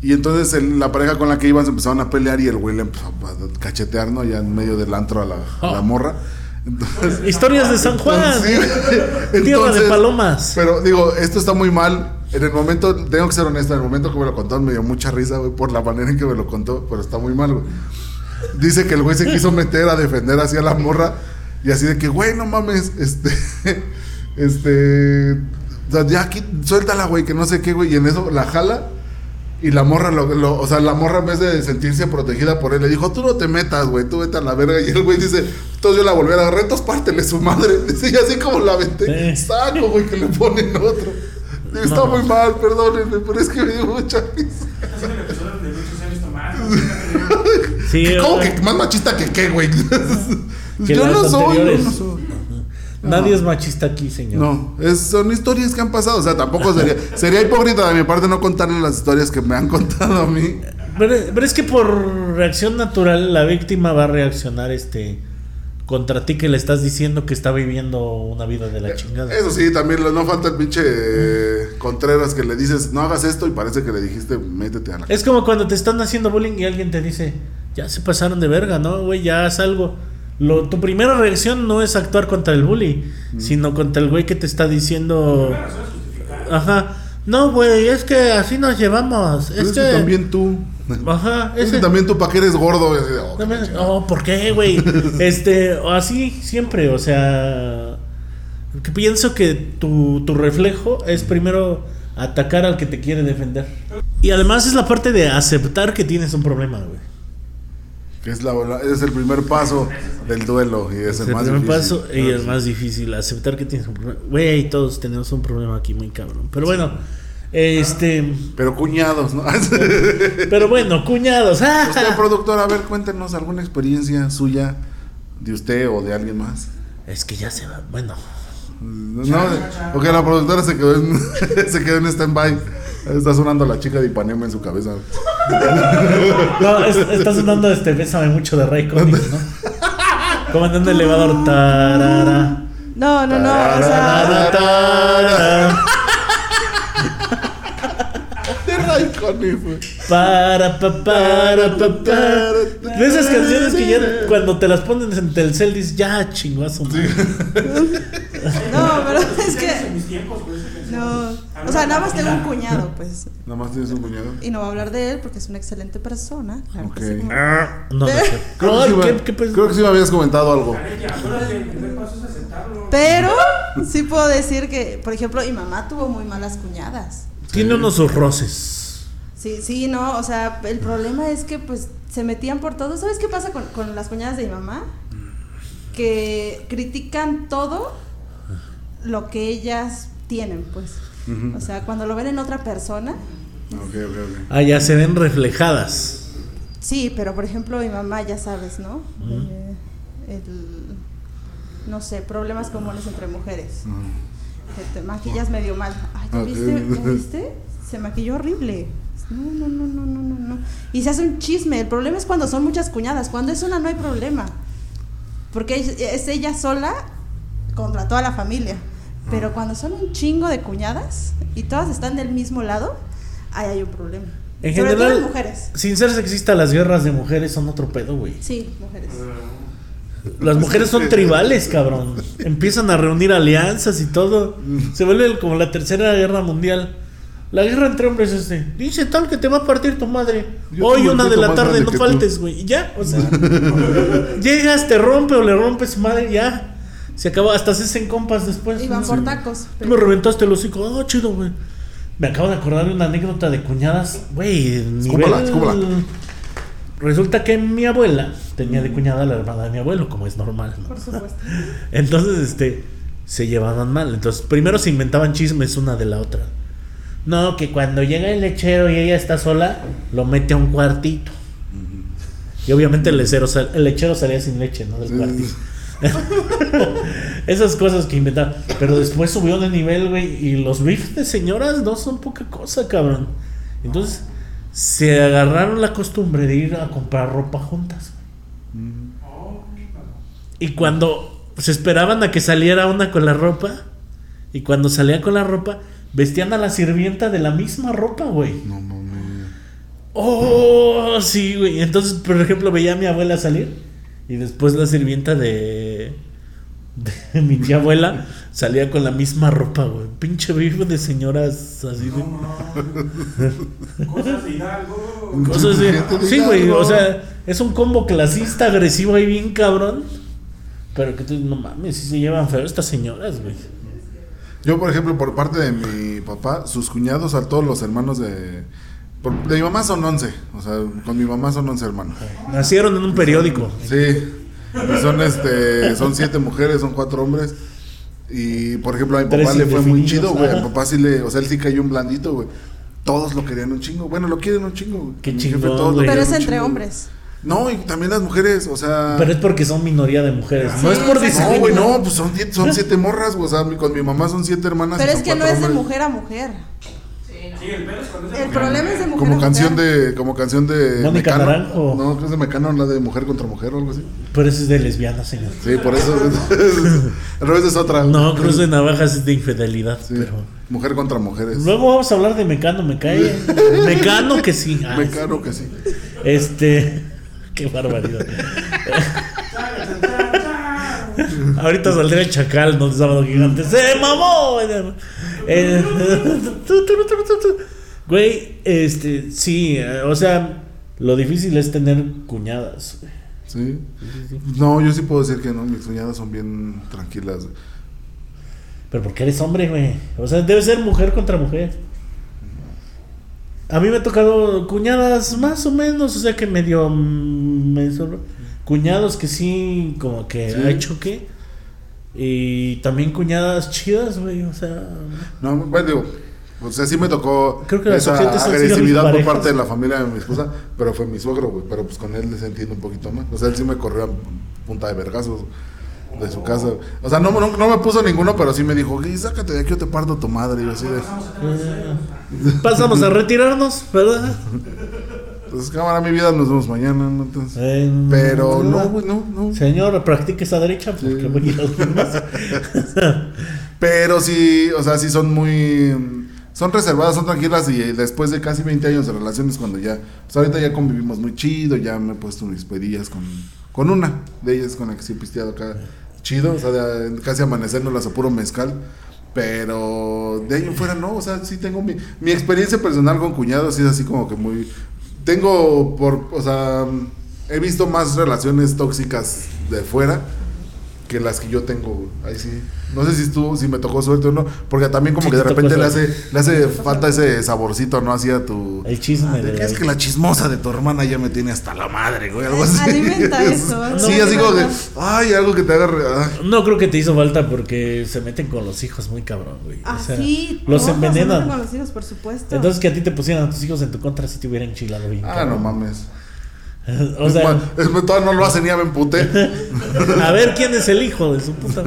B: Y entonces el- la pareja con la que iban se empezaron a pelear y el güey le empezó a cachetear, ¿no? Ya en medio del antro a la, a la
A: Oh.
B: morra. Entonces.
A: Historias de San Juan,
B: Sí,
A: tierra de
B: entonces-
A: palomas.
B: Pero digo, esto está muy mal. En el momento, tengo que ser honesto, en el momento que me lo contó me dio mucha risa, güey, por la manera en que me lo contó, pero está muy mal, güey. Dice que el güey se quiso meter a defender así a la morra y así de que, güey, no mames, este, este, O sea, ya aquí, suéltala, güey, que no sé qué, güey. Y en eso la jala. Y la morra, lo, lo- o sea, la morra en vez de sentirse protegida por él, le dijo, tú no te metas, güey, tú vete a la verga. Y el güey dice, entonces yo la volví a agarrar, entonces pártele su madre. Dice, y así como la aventé,
A: Sí.
B: saco, güey, que le ponen otro. Está
A: No.
B: muy mal, perdónenme, pero es que me dio mucha risa.
A: Sí,
B: ¿Cómo que más machista que qué, güey?
A: Que
B: yo no soy, no soy.
A: Nadie es machista aquí, señor.
B: No, es- son historias que han pasado. O sea, tampoco sería, sería hipócrita de mi parte no contarle las historias que me han contado a mí.
A: Pero, pero es que por reacción natural la víctima va a reaccionar este contra ti que le estás diciendo que está viviendo una vida de la chingada.
B: Eso sí, también no falta el pinche eh, Contreras que le dices, no hagas esto y parece que le dijiste, métete a la...
A: Es como cuando te están haciendo bullying y alguien te dice, ya se pasaron de verga, ¿no? Güey, ya haz algo. Lo, tu primera reacción no es actuar contra el bully, sino contra el güey que te está diciendo... Ajá. No, güey, es que así nos llevamos.
B: Pero
A: Es
B: es
A: que...
B: que también tú...
A: Ajá,
B: Es que también tú, ¿para qué eres gordo? Oh,
A: También-. Oh, ¿por qué, güey? Este, así siempre, o sea, que pienso que tu, tu reflejo es primero atacar al que te quiere defender. Y además es la parte de aceptar que tienes un problema, güey.
B: Que es, la, es el primer paso del duelo y es el,
A: Es el
B: más
A: primer
B: difícil.
A: paso y el más difícil, aceptar que tienes un problema. Güey, todos tenemos un problema aquí muy cabrón. Pero bueno, este,
B: Pero cuñados, ¿no?
A: pero bueno, cuñados. ¡ah!
B: usted, productor, a ver, cuéntenos alguna experiencia suya de usted o de alguien más.
A: Es que ya se va, bueno.
B: No, porque la productora se quedó en, se quedó en stand-by. Está sonando la chica de Ipanema en su cabeza.
A: No, es- está sonando este Bésame mucho de Ray Connick, ¿no? Como en un elevador. Tarara.
C: No, no, no. O sea,
A: Tarara, tarara.
B: De Ray Connick, güey.
A: Para, pa, para, pa, pa. De esas canciones que ya cuando te las ponen en Telcel dices, ya su madre.
C: no, pero es que.
D: Canción.
C: No. O sea, nada más tengo un cuñado, pues.
B: Nada más tienes un cuñado.
C: Y no voy a hablar de él porque es una excelente persona. Claro que sí,
B: Ok.
C: como-
A: No, no sé.
B: Creo, que
A: Ay,
B: sí me-
A: ¿qué- qué pues?
B: creo que sí me habías comentado algo.
C: Pero sí puedo decir que, por ejemplo, mi mamá tuvo muy malas cuñadas.
A: Tiene unos roces.
C: Sí, sí, no, o sea, el problema es que pues se metían por todo. ¿Sabes qué pasa con, con las cuñadas de mi mamá? Que critican todo lo que ellas tienen, pues.
B: Ujú.
C: O sea, cuando lo ven en otra persona,
B: Ok, ok, ok.
A: Ah, ya se ven reflejadas.
C: sí, pero por ejemplo mi mamá, ya sabes, ¿no? Eh, el- no sé, problemas comunes entre mujeres. Que te maquillas medio mal. Ay, ¿ya viste? ¿Ya viste? Se maquilló horrible. No, no, no, no, no, no, no. Y se hace un chisme. El problema es cuando son muchas cuñadas. Cuando es una no hay problema. Porque es ella sola contra toda la familia. Pero cuando son un chingo de cuñadas y todas están del mismo lado, ahí hay un problema.
A: En
C: Sobre todo
A: general,
C: las mujeres.
A: sin ser sexista, las guerras de mujeres son otro pedo, güey.
C: Sí, mujeres.
A: Las mujeres son tribales, cabrón. Empiezan a reunir alianzas y todo. Se vuelve como la tercera guerra mundial. La guerra entre hombres es de, dice tal que te va a partir tu madre.
B: Yo
A: Hoy una de la tarde no
B: que tú".
A: faltes, güey. Y ya, o sea. llegas, te rompe o le rompes su madre, ya. Se acaba, hasta se hacen compas después. ¿no?
C: por tacos.
A: Tú me reventaste el hocico. Ah, chido, güey. Me acabo de acordar de una anécdota de cuñadas. Güey, nivel... Resulta que mi abuela tenía de cuñada a la hermana de mi abuelo, como es normal, ¿no?
C: Por supuesto.
A: Entonces, este, se llevaban mal. Entonces, primero se inventaban chismes una de la otra. No, que cuando llega el lechero y ella está sola, lo mete a un cuartito. Y obviamente el lechero, sal- el lechero salía sin leche, ¿no? Del
B: Sí.
A: cuartito. Esas cosas que inventaban. Pero después subió de nivel, güey. Y los beefs de señoras no son poca cosa, cabrón. Entonces, se agarraron la costumbre de ir a comprar ropa juntas. Y cuando se esperaban a que saliera una con la ropa, y cuando salía con la ropa, vestían a la sirvienta de la misma ropa, güey.
B: No mames.
A: Oh, sí, güey. Entonces, por ejemplo, veía a mi abuela salir, y después la sirvienta de, de mi tía abuela salía con la misma ropa, güey. Pinche vivo de señoras así de.
D: Cosas de Hidalgo.
A: Cosas de- Sí, güey, o sea, es un combo clasista, agresivo ahí bien cabrón. Pero que tú, no mames, si se llevan feo estas señoras, güey.
B: Yo, por ejemplo, por parte de mi papá, sus cuñados, a todos los hermanos de... por- de mi mamá son 11. O sea, con mi mamá son 11 hermanos.
A: Nacieron en un periódico.
B: Sí. Y son, este, son siete mujeres, son cuatro hombres. Y, por ejemplo, a mi papá le fue muy chido, güey. A mi papá sí le... O sea, él sí cayó un blandito, güey. Todos lo querían un chingo. Bueno, lo quieren un chingo, güey.
A: Qué
B: jefe, todos
A: güey.
C: Pero es entre
B: chingo,
C: hombres.
B: No, y también las mujeres, o sea...
A: Pero es porque son minoría de mujeres. no
C: Sí,
A: es por
C: exacto.
B: No, güey, no, pues son, son siete morras, güey. O sea, con mi mamá son siete hermanas. y
C: Pero es que no es de mujer a mujer.
D: Sí, el pedo es cuando es de
C: El
D: mujer.
C: problema es de mujer
B: Como
C: a
B: canción
C: mujer.
B: de, como canción de
A: Mónica
B: Mecano.
A: Naranjo.
B: No, creo que es de Mecano, la de mujer contra mujer o algo así.
A: Pero eso es de lesbiana, señor.
B: Sí, por eso. Al revés es otra.
A: No, Cruz de Navajas es de infidelidad.
B: Sí,
A: Pero...
B: Mujer contra mujeres.
A: Luego vamos a hablar de Mecano, me cae. Mecano que sí. Ah,
B: Mecano que sí.
A: Este. Qué barbaridad. Ahorita saldrá el chacal, no sábado gigante. ¡Se mamó! Eh, tu, tu. Güey, este, sí, eh, o sea, lo difícil es tener cuñadas. güey.
B: Sí. No, yo sí puedo decir que no. Mis cuñadas son bien tranquilas. güey.
A: Pero porque eres hombre, güey. O sea, debe ser mujer contra mujer. A mí me ha tocado cuñadas más o menos, o sea que medio mm, me cuñados que sí, como que
B: Sí.
A: hay choque. Y también cuñadas chidas, güey, o sea.
B: No, bueno, digo. O sea, sí me tocó
A: Creo que
B: esa agresividad por parte de la familia de mi esposa, pero fue mi suegro, güey. Pero pues con él les entiendo un poquito más. O sea, él sí me corrió a punta de vergazos de su casa. O sea, no, no, no me puso ninguno, pero sí me dijo, "Gui, sácate de aquí o te parto tu madre. Y yo así de.
A: eh, pasamos a retirarnos, ¿verdad?
B: Pues cámara, mi vida, nos vemos mañana. ¿no? Entonces,
A: Eh,
B: pero no, güey, no, no.
A: Señor, practique esa derecha porque
B: Sí.
A: voy a ir a los demás.
B: Pero sí, o sea, sí son muy. Son reservadas, son tranquilas y después de casi 20 años de relaciones, cuando ya. Pues ahorita ya convivimos muy chido, ya me he puesto mis pedillas con, con una de ellas con la que sí he pisteado acá chido, o sea, de- casi amaneciéndolas a puro mezcal. Pero de ahí en fuera no, o sea, sí tengo mi, mi experiencia personal con cuñados, sí es así como que muy. Tengo por. O sea, he visto más relaciones tóxicas de fuera que las que yo tengo, güey. Ahí sí. No sé si tú, si me tocó suerte o no, porque también como
A: Sí
B: que de repente le hace, le hace falta ese saborcito, ¿no? Hacia tu...
A: El chisme
B: Ah,
A: de
B: es que la chismosa de tu hermana ya me tiene hasta la madre, güey, algo así.
C: Alimenta eso.
B: Sí,
C: No,
B: así
C: de
B: como que, ay, algo que te haga... ah.
A: No creo que te hizo falta porque se meten con los hijos muy cabrón, güey. O sea,
C: Así.
A: los
C: se
A: envenenan.
C: meten con los hijos, por supuesto.
A: Entonces que a ti te pusieran a tus hijos en tu contra si te hubieran enchilado bien.
B: Ah,
A: cabrón.
B: no mames.
A: O
B: es
A: sea,
B: es no lo hace ni me emputé.
A: a ver quién es el hijo de su puta.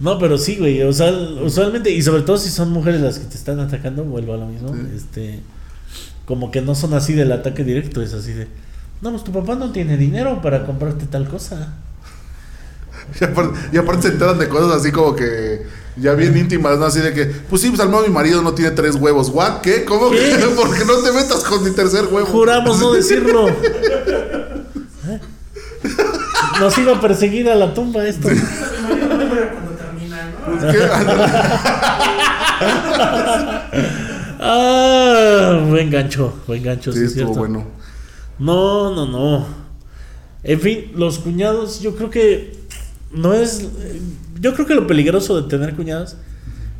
A: No, pero sí, güey. O sea, usualmente, y sobre todo si son mujeres las que te están atacando, vuelvo a lo mismo.
B: Sí.
A: Este, como que no son así del ataque directo, es así de. No, pues tu papá no tiene dinero para comprarte tal cosa.
B: Y aparte, y aparte se enteran de cosas así como que ya bien íntimas, ¿no? Así de que, pues sí, pues al menos mi marido no tiene tres huevos. ¿What? ¿Qué? ¿Cómo
A: ¿Qué?
B: que? Porque no te metas con mi tercer huevo.
A: Juramos no decirlo. ¿Eh? Nos iba a perseguir a la tumba esto.
D: Cuando termina, ¿no?
B: ¿Qué?
A: Ah, buen gancho, buen gancho,
B: Sí,
A: sí, es
B: estuvo
A: cierto.
B: bueno.
A: No, no, no. En fin, los cuñados, yo creo que no es. Yo creo que lo peligroso de tener cuñados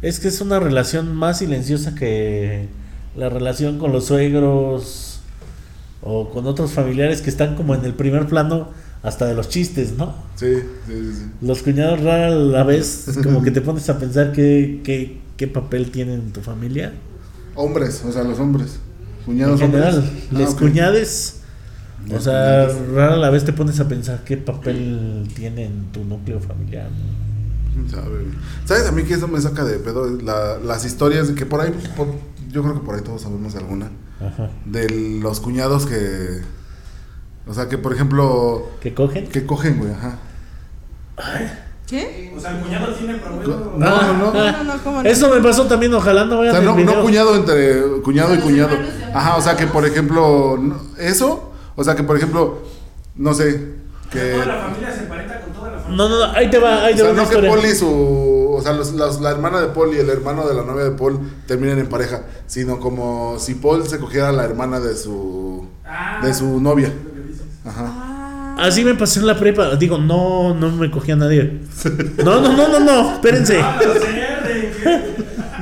A: es que es una relación más silenciosa que la relación con los suegros o con otros familiares que están como en el primer plano hasta de los chistes, ¿no?
B: Sí, sí, sí.
A: Los cuñados rara la vez como que te pones a pensar qué, qué, qué papel tienen en tu familia.
B: Hombres, o sea, los hombres.
A: En
B: Cuñados
A: general,
B: hombres. Ah,
A: les cuñades. O sea,
B: cuñades.
A: rara la vez te pones a pensar qué papel tiene en tu núcleo familiar.
B: ¿Quién sabe? ¿Sabes a mí que eso me saca de pedo? La- las historias de que por ahí, por- yo creo que por ahí todos sabemos alguna.
A: Ajá.
B: De los cuñados que. O sea, que por ejemplo.
A: ¿Qué cogen?
B: Que cogen, güey, ajá.
C: ¿Qué?
D: O sea, el cuñado tiene promedio.
B: No, no, no.
C: No, no, no, ¿cómo no?
A: Eso me pasó también, ojalá no
B: O
A: vayan
B: sea,
A: el
B: no,
A: video.
B: no cuñado entre cuñado y cuñado.
C: de-
B: Ajá, o sea, que por ejemplo. Eso, o sea, que por ejemplo. No sé. Que.
D: Toda la familia se
A: No, no, no, ahí te va, ahí
B: O
A: te va
B: sea, no que
A: historia.
B: Paul y su. O sea, los- los- la hermana de Paul y el hermano de la novia de Paul terminen en pareja. Sino como si Paul se cogiera a la hermana de su.
D: Ah,
B: de su novia.
D: que.
B: Ajá.
C: Ah,
A: Así me pasó en la prepa. Digo, no, no me cogía a nadie. No, no, no, no, no, espérense.
D: Ah,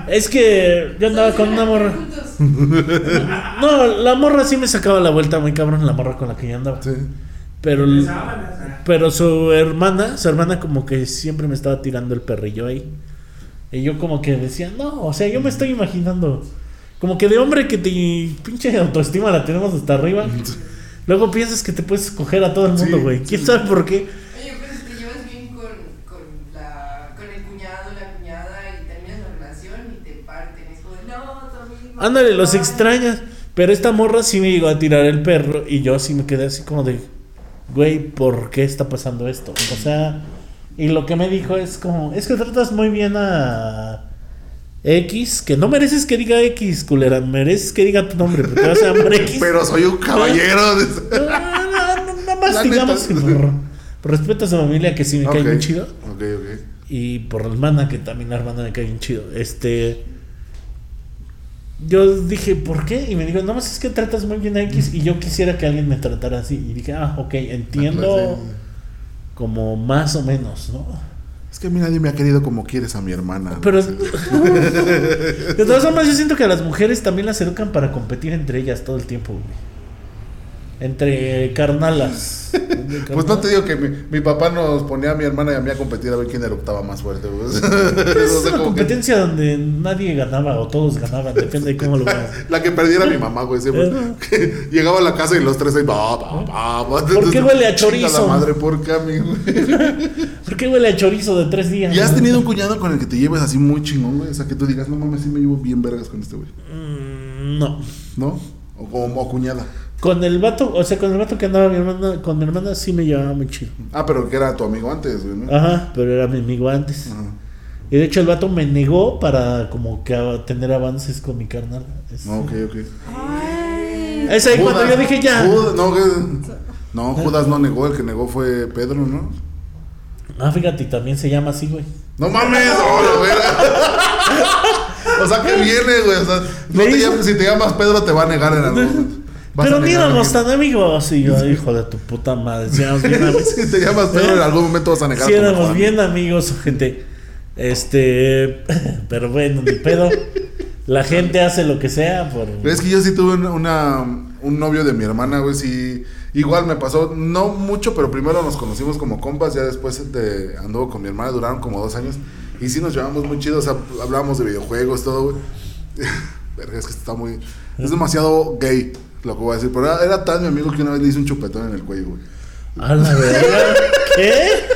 A: Es que yo andaba con una morra. No, la morra sí me sacaba la vuelta muy cabrón, la morra con la que yo andaba.
B: Sí.
A: Pero, pero su hermana, su hermana como que siempre me estaba tirando el perrillo ahí. Y yo como que decía, no, o sea, yo me estoy imaginando. Como que de hombre que te pinche autoestima la tenemos hasta arriba. Luego piensas que te puedes coger a todo el mundo,
B: Sí,
A: güey. ¿Quién sabe por qué?
E: Oye, pero te llevas bien con, con, la, con el cuñado, la cuñada y terminas la relación y te parten. Es como, no, tu amigo.
A: Ándale, los
E: ay".
A: extrañas. Pero esta morra sí me llegó a tirar el perro y yo sí me quedé así como de, güey, ¿por qué está pasando esto? O sea, y lo que me dijo es como, es que tratas muy bien a X, que no mereces que diga X, culera, mereces que diga tu nombre, porque vas a llamar X.
B: Pero soy un caballero. de-
A: Ah, no, no, nada más
B: La
A: digamos
B: neta.
A: que por, por respeto a su familia que sí me cae muy chido.
B: Ok, ok.
A: Y por la hermana, que también la hermana me cae bien chido. Este. Yo dije, ¿por qué? Y me dijo, no, más es que tratas muy bien a X y yo quisiera que alguien me tratara así. Y dije, ah, ok, entiendo
B: Ah, sí.
A: como más o menos, ¿no?
B: Es que a mí nadie me ha querido como quieres a mi hermana.
A: Pero. de todas formas, yo siento que a las mujeres también las educan para competir entre ellas todo el tiempo, güey. Entre carnalas.
B: Pues no te digo que mi, mi papá nos ponía a mi hermana y a mí a competir a ver quién eructaba más fuerte. güey.
A: Es
B: O sea,
A: una
B: que
A: competencia donde nadie ganaba o todos ganaban, depende de cómo lo veas.
B: la que perdiera mi mamá, güey. Siempre. Que llegaba a la casa y los tres ahí. Ba, ba, ba, ba.
A: ¿Por qué huele a chorizo?
B: La madre. ¿Por qué
A: huele a chorizo de tres días?
B: ¿Y has tenido un cuñado con el que te lleves así muy chingón, güey? O sea, que tú digas, no mames, sí me llevo bien vergas con este güey.
A: Mm, no.
B: ¿No? O, o, o cuñada.
A: Con el vato, o sea, con el vato que andaba mi hermana, con mi hermana sí me llevaba muy chido.
B: Ah, pero que era tu amigo antes, güey, ¿no?
A: Ajá, pero era mi amigo antes.
B: Ajá.
A: Y de hecho el vato me negó para como que a- tener avances con mi carnal. Es-
B: No, ok, ok.
C: Ay.
A: Es ahí cuando yo dije ya.
B: Judas- no, que- no, Judas no negó, el que negó fue Pedro, ¿no?
A: Ah, fíjate, también se llama así, güey.
B: No mames, oh, la. O sea, que viene, güey. O sea, no te llamas- si te llamas Pedro, te va a negar en algún momento.
A: Pero
B: a
A: ni
B: negar
A: éramos
B: que-
A: tan amigos. Y yo, hijo de tu puta madre. Si éramos bien amigos.
B: Si te llamas Pedro, en algún momento vas a negar.
A: Si éramos bien amigos, gente. Este. Pero bueno, ni pedo. La gente hace lo que sea por.
B: Pero Es que yo sí tuve una, una- un novio de mi hermana, güey, sí. Igual me pasó, no mucho, pero primero nos conocimos como compas, ya después de, anduvo con mi hermana, duraron como dos años. Y sí nos llevamos muy chido, o sea, hablábamos de videojuegos, todo, güey. Verga, es que está muy... Es demasiado gay, lo que voy a decir. Pero era, era tan mi amigo que una vez le hice un chupetón en el cuello, güey.
A: A la verga. ¿Qué?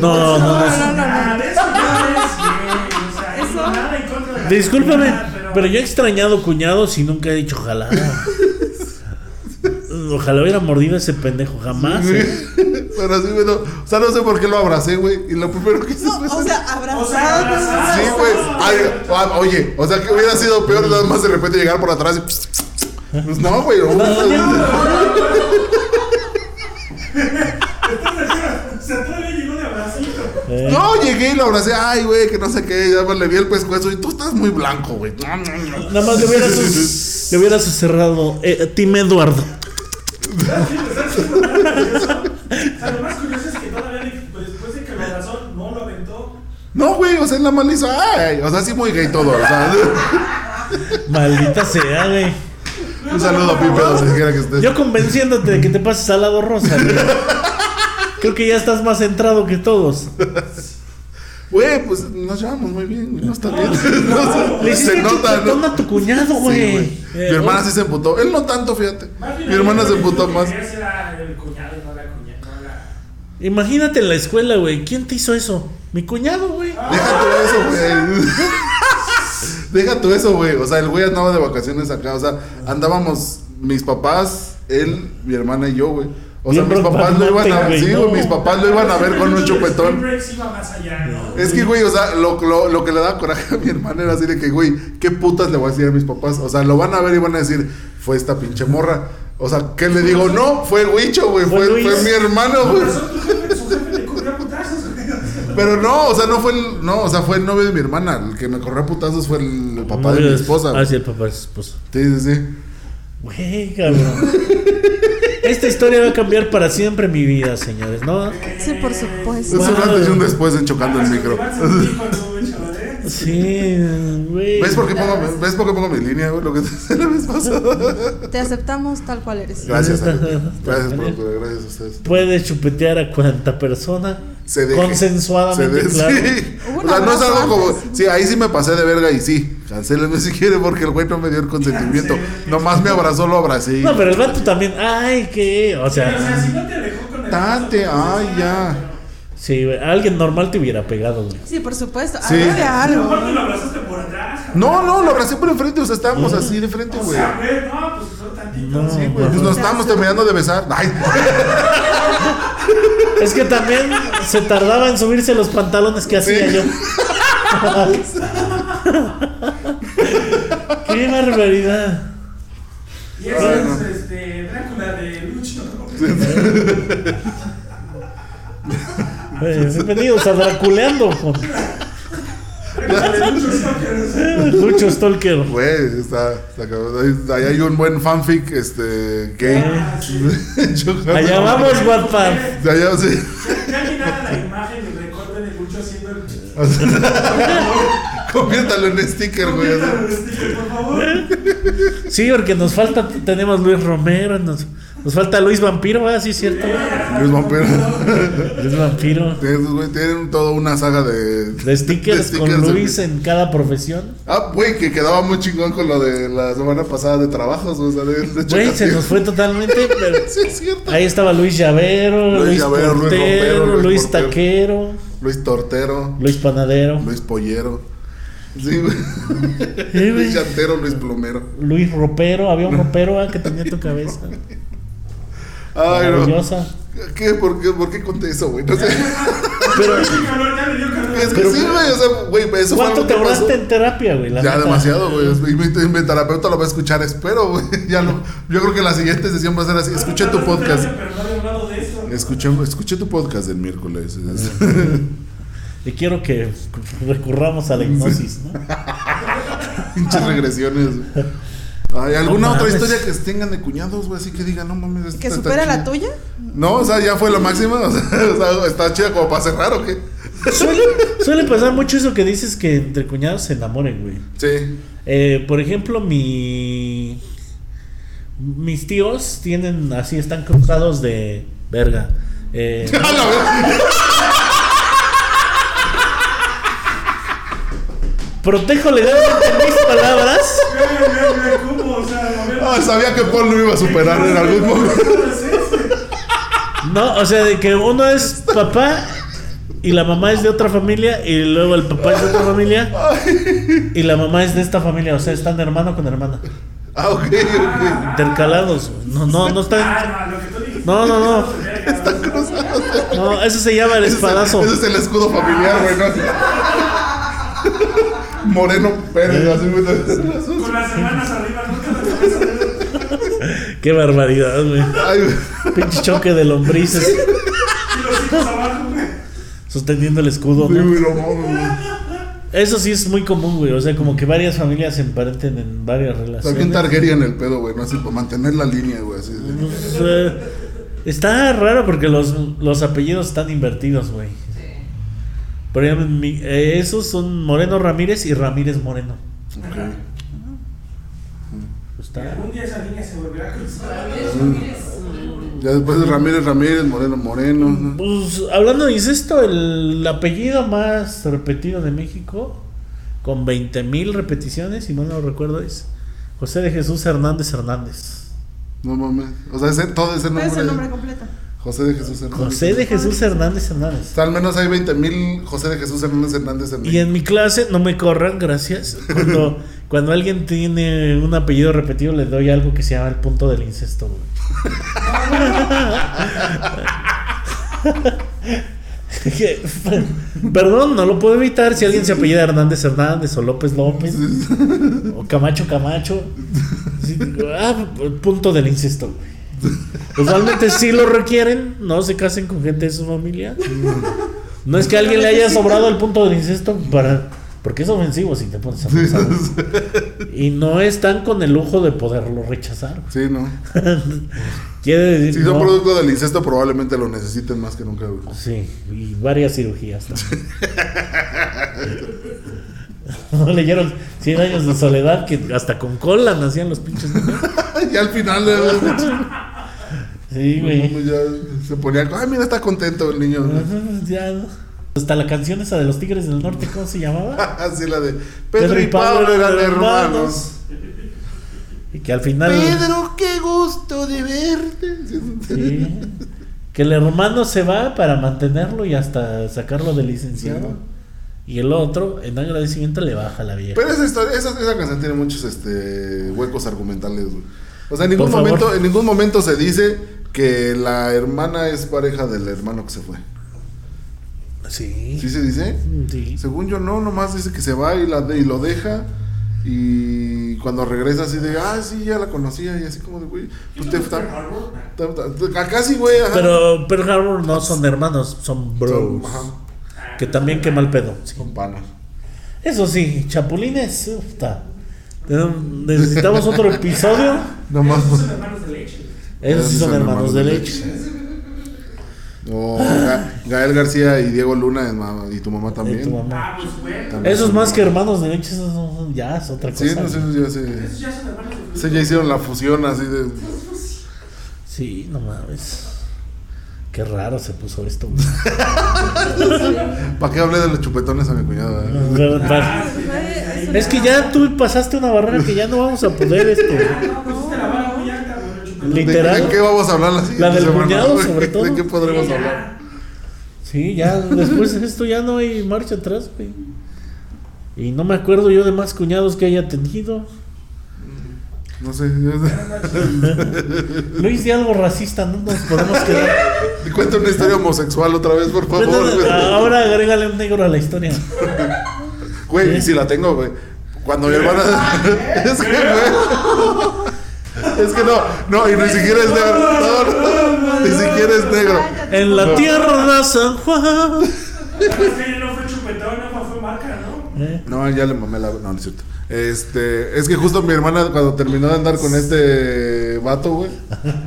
A: No, no, no.
D: Ah, de eso ya es gay, o sea,
C: Eso-
D: no nada en contra de la
A: Discúlpame, pero yo he extrañado cuñados y nunca he dicho ojalá. Ojalá hubiera mordido ese pendejo jamás. ¿eh?
B: Pero sí, güey, no, o sea, no sé por qué lo abracé, güey. Y lo primero que hice
C: No,
B: fue...
C: o sea,
D: O
C: abrazado.
D: sea, abrazado.
B: Sí, güey. Ah, Oye, o sea, que hubiera sido peor nada más de repente llegar por atrás y... Pues no, güey. no,
D: O sea, todavía llegó de abracito.
A: Eh,
B: No, llegué y lo abracé. Ay, güey, que no sé qué. Ya le vi el pescuezo y tú estás muy blanco, güey.
A: Nada más le hubieras, sus- le hubieras cerrado. Eh, Team Eduardo.
D: O sea, lo más curioso es que todavía de- después de que lo abrazó, no lo aventó.
B: No, güey, o sea, más le hizo. Ay, o sea, sí, muy gay todo. O sea,
A: Maldita sea, güey.
B: Un saludo a Pipe, donde quiera que estés.
A: Yo convenciéndote de que te pases al lado rosa. güey. Creo que ya estás más centrado que todos.
B: Güey, pues nos llevamos muy bien, güey. No está bien. No
A: Le hiciste
B: se nota, ¿no?
A: a tu cuñado,
B: Sí,
A: güey.
B: güey.
A: Eh,
B: Mi hermana sí se emputó. Él no tanto, fíjate. Mi hermana se emputó más.
D: querías era el cuñado y no la cuñada. No la...
A: Imagínate en la escuela, güey. ¿Quién te hizo eso? Mi cuñado, güey.
B: Deja tú eso, güey. Deja tú eso, güey. O sea, el güey andaba de vacaciones acá. O sea, andábamos mis papás, él, mi hermana y yo, güey. O sea, mis papás lo iban a. Sí, güey, mis
A: no.
B: papás lo iban a ver con un chupetón.
D: ¿no?
B: Es que, güey, o sea, lo, lo, lo que le daba coraje a mi hermana era así de que, güey, ¿qué putas le voy a decir a mis papás? O sea, lo van a ver y van a decir, fue esta pinche morra. O sea, ¿qué le digo? No, fue el huicho, güey,
A: Fue
B: fue, mi hermano, güey.
D: razón, tu jefe, su jefe le corrió a putazos, güey.
B: Pero no, o sea, no fue el, no, o sea, fue el novio de mi hermana. El que me corrió a putazos fue el papá de mi esposa.
A: Ah, sí, el papá de su esposa.
B: Sí, sí, sí.
A: Güey, cabrón. Esta historia va a cambiar para siempre mi vida, señores, ¿no?
C: Sí, por supuesto.
B: Es un antes y un después en chocando el micro.
A: Sí, güey.
B: ¿Ves por qué pongo, ¿ves por qué pongo mi línea, güey? Lo que te la vez pasada.
C: Te aceptamos tal cual eres.
B: Gracias. Gracias, productora. Gracias a ustedes.
A: Puedes chupetear a cuanta persona
B: Se deje.
A: consensuadamente,
B: Se
A: claro.
B: sí. O sea, no es algo como. Sí, ahí sí me pasé de verga y sí. Cancéleme si quiere porque el güey no me dio el consentimiento. Nomás me abrazó, lo abracé.
A: No, pero el vato también, ay, qué, o
D: O sea,
A: sea,
D: si no te dejó con el.
B: Tate, ay, ya.
A: Sí, güey, alguien normal te hubiera pegado, güey.
C: Sí, por supuesto.
B: Sí.
C: Algo de algo.
D: te lo abrazaste por atrás.
B: No, no, lo abracé por enfrente. O sea, estábamos así de frente,
D: O
B: güey.
D: sea, güey, no, pues son tantito.
A: No,
B: Sí, güey. Pues nos estábamos terminando de besar. Ay,
A: Es que también se tardaba en subirse los pantalones que hacía
B: Sí.
A: yo. Qué barbaridad.
D: Y ese es este, Drácula de Lucho.
A: Eh, bienvenidos a Draculeando
D: Lucho Stalker.
B: Güey, está, está. Ahí, ahí hay un buen fanfic, este, gay. Yo-
A: Allá vamos, Wattpad.
B: Allá, sí.
D: Alguien haga la imagen y recorte de Lucho haciendo el.
B: Conviértalo en sticker, güey.
D: Conviértalo en sticker, por favor.
A: Sí, porque nos falta, tenemos Luis Romero, nos, nos falta Luis Vampiro, ¿verdad? Sí, es cierto.
B: Luis Vampiro.
A: Luis Vampiro.
B: Tienen, tienen toda una saga de.
A: De stickers,
B: de
A: con Luis en cada profesión.
B: Ah, güey, que quedaba muy chingón con lo de la semana pasada de trabajos, o sea, de, de
A: Güey, se nos fue totalmente, pero
B: Sí, es cierto.
A: ahí estaba Luis Llavero,
B: Luis
A: Luis,
B: Llavero, Luis Rompero, Luis
A: Luis
B: Portero.
A: Taquero,
B: Luis Tortero,
A: Luis Panadero,
B: Luis Pollero. Sí, güey. Luis Llantero, Luis Plumero.
A: Luis Ropero, había un ropero ah, que tenía tu cabeza.
B: Ay, no.
A: Maravillosa.
B: ¿Qué? ¿Por qué, ¿Por qué conté eso, güey? No sé.
A: Pero.
B: Es que sí, güey. O sea, güey, eso
A: ¿Cuánto te ahorraste en terapia, güey?
B: Ya
A: neta.
B: demasiado, güey. Y mi, mi terapeuta lo va a escuchar, espero, güey. Ya lo, yo creo que la siguiente sesión va a ser así. Escuché tu podcast. Escuché, escuché tu podcast del miércoles.
A: Y quiero que recurramos a la hipnosis, ¿no?
B: Pinches regresiones. Ay, ¿Alguna
A: No
B: otra
A: mames.
B: historia que tengan de cuñados, güey? Así que digan, no mames.
C: ¿Que supera la tuya?
B: No, o sea, ya fue la máxima. O sea, está chida como para cerrar, ¿o qué?
A: Suele, suele pasar mucho eso que dices que entre cuñados se enamoren, güey.
B: Sí.
A: Eh, por ejemplo, mi. Mis tíos tienen así, están cruzados de verga. Eh,
B: la
A: protejo legalmente mis palabras.
B: Ah, sabía que Paul lo iba a superar en algún momento.
D: ¿cómo es eso?
A: No, o sea, de que uno es papá y la mamá es de otra familia y luego el papá es de otra familia y la mamá es de esta familia. O sea, están hermano con hermana.
B: Ah, ok, ok.
A: Intercalados. No, no, no están.
D: Ah, no.
A: No, no.
D: Están cruzados.
A: No, eso se llama el
B: Ese es el-
A: espadazo.
B: Ese es el escudo familiar, güey, ¿no? Moreno Pérez, así, güey.
D: Con las hermanas arriba, nunca de
A: Qué barbaridad, güey. Pinche choque de lombrices
D: Y los hijos abajo, güey.
A: sosteniendo el escudo,
B: Sí,
A: ¿no?
B: güey, no mames, güey.
A: Eso sí es muy común, güey. O sea, como que varias familias se emparenten en varias relaciones.
B: Targaryen el pedo, güey, ¿no? Así, para mantener la línea, güey, así.
A: Pues, eh, está raro porque los, los apellidos están invertidos, güey. Por ejemplo, mi- eh, esos son Moreno Ramírez y Ramírez Moreno.
B: Ok.
A: Está-
D: Algún día esa niña se volverá a cruzar.
E: Ramírez, Ramírez.
B: Ya después de Ramírez Ramírez, Moreno Moreno. ¿no?
A: Pues, hablando de incesto, el apellido más repetido de México, con 20 mil repeticiones, si mal no recuerdo, es José de Jesús Hernández Hernández.
B: No mames. O sea, ese, todo ese
C: ¿Cuál
B: nombre.
C: es el nombre completo?
B: José de Jesús Hernández.
A: José de Jesús Hernández
B: O
A: Hernández.
B: sea, al menos hay 20 mil José de Jesús Hernández Hernández en
A: Y en mi clase, no me corran, gracias. Cuando, cuando alguien tiene un apellido repetido, le doy algo que se llama el punto del incesto, güey. Que- Perdón, no lo puedo evitar si alguien se apellida Hernández Hernández o López López o Camacho Camacho. Sí, digo, ah, punto del incesto, güey. Usualmente sí lo requieren, no se casen con gente de su familia. No es que a alguien le haya sobrado el punto del incesto para. Porque es ofensivo si te pones a pensar. Y no están con el lujo de poderlo rechazar.
B: Sí, ¿no?
A: Quiere decir.
B: Si son
A: no.
B: producto del incesto, probablemente lo necesiten más que nunca, güey.
A: Sí, y varias cirugías. No leyeron 100 años de soledad que hasta con cola nacían los pinches niños.
B: ya al final eh,
A: Sí, güey.
B: ya se ponía, ay, mira, está contento el niño.
A: Hasta la canción esa de los Tigres del Norte, ¿cómo se llamaba?
B: Así la de Pedro y Pablo eran hermanos.
A: Y que al final.
B: Pedro, qué gusto de verte.
A: Sí. Que el hermano se va para mantenerlo y hasta sacarlo de licenciado. Y el otro, en agradecimiento, le baja la vieja.
B: Pero esa historia, esa, esa canción tiene muchos este huecos argumentales, güey. O sea, en ningún
A: Por favor.
B: momento, en ningún momento se dice que la hermana es pareja del hermano que se fue.
A: Sí.
B: ¿Sí se dice?
A: Sí.
B: Según yo no, nomás dice que se va y, la de- y lo deja. Y cuando regresa así de, ah, sí, ya la conocía. Y así como de, güey, pues te está, ta- ta- Acá sí, güey.
A: Pero Pearl Harbor no son hermanos, son bros.
B: Son- ajá,
A: Que también quema el pedo. sí.
B: son panas.
A: Eso sí, chapulines. ufta. Necesitamos otro episodio.
B: Nomás.
D: Son hermanos de leche.
A: Esos sí son hermanos de leche.
B: O Ga- Gael García y Diego Luna y tu mamá
A: Y
B: también.
A: tu mamá.
D: Ah, pues bueno.
B: También
A: Esos
B: son-
A: más que hermanos de leche, esos son- ya es otra cosa.
B: Sí, no sé, ya sé.
D: Esos ya son hermanos de
B: Sí, ya hicieron la fusión así de.
A: Sí, no mames. Qué raro se puso esto. güey.
B: ¿Para qué hablé de los chupetones a mi cuñada? eh?
A: Es que ya tú pasaste una barrera que ya no vamos a poder.
B: ¿De,
A: Literal.
B: de qué vamos a hablar la siguiente
A: La del
B: semana?
A: cuñado, sobre todo.
B: ¿De qué podremos
D: Sí,
B: hablar?
A: Sí, ya después de esto ya no hay marcha atrás, güey. Y no me acuerdo yo de más cuñados que haya tenido.
B: No sé.
A: Luis, de algo racista, no nos podemos quedar.
B: Te cuento una historia homosexual otra vez, por favor. güey.
A: Ahora agrégale un negro a la historia.
B: Güey, y si la tengo, güey. Cuando mi hermana. es que, güey. Es que no, no, y ni siquiera es negro. No, no, ni siquiera es negro.
A: En la tierra de San Juan.
D: Que no fue chupetón, no fue marca, ¿no?
A: Eh,
B: No, ya le mamé la. No, no es cierto. Este, es que justo mi hermana, cuando terminó de andar con este vato, güey,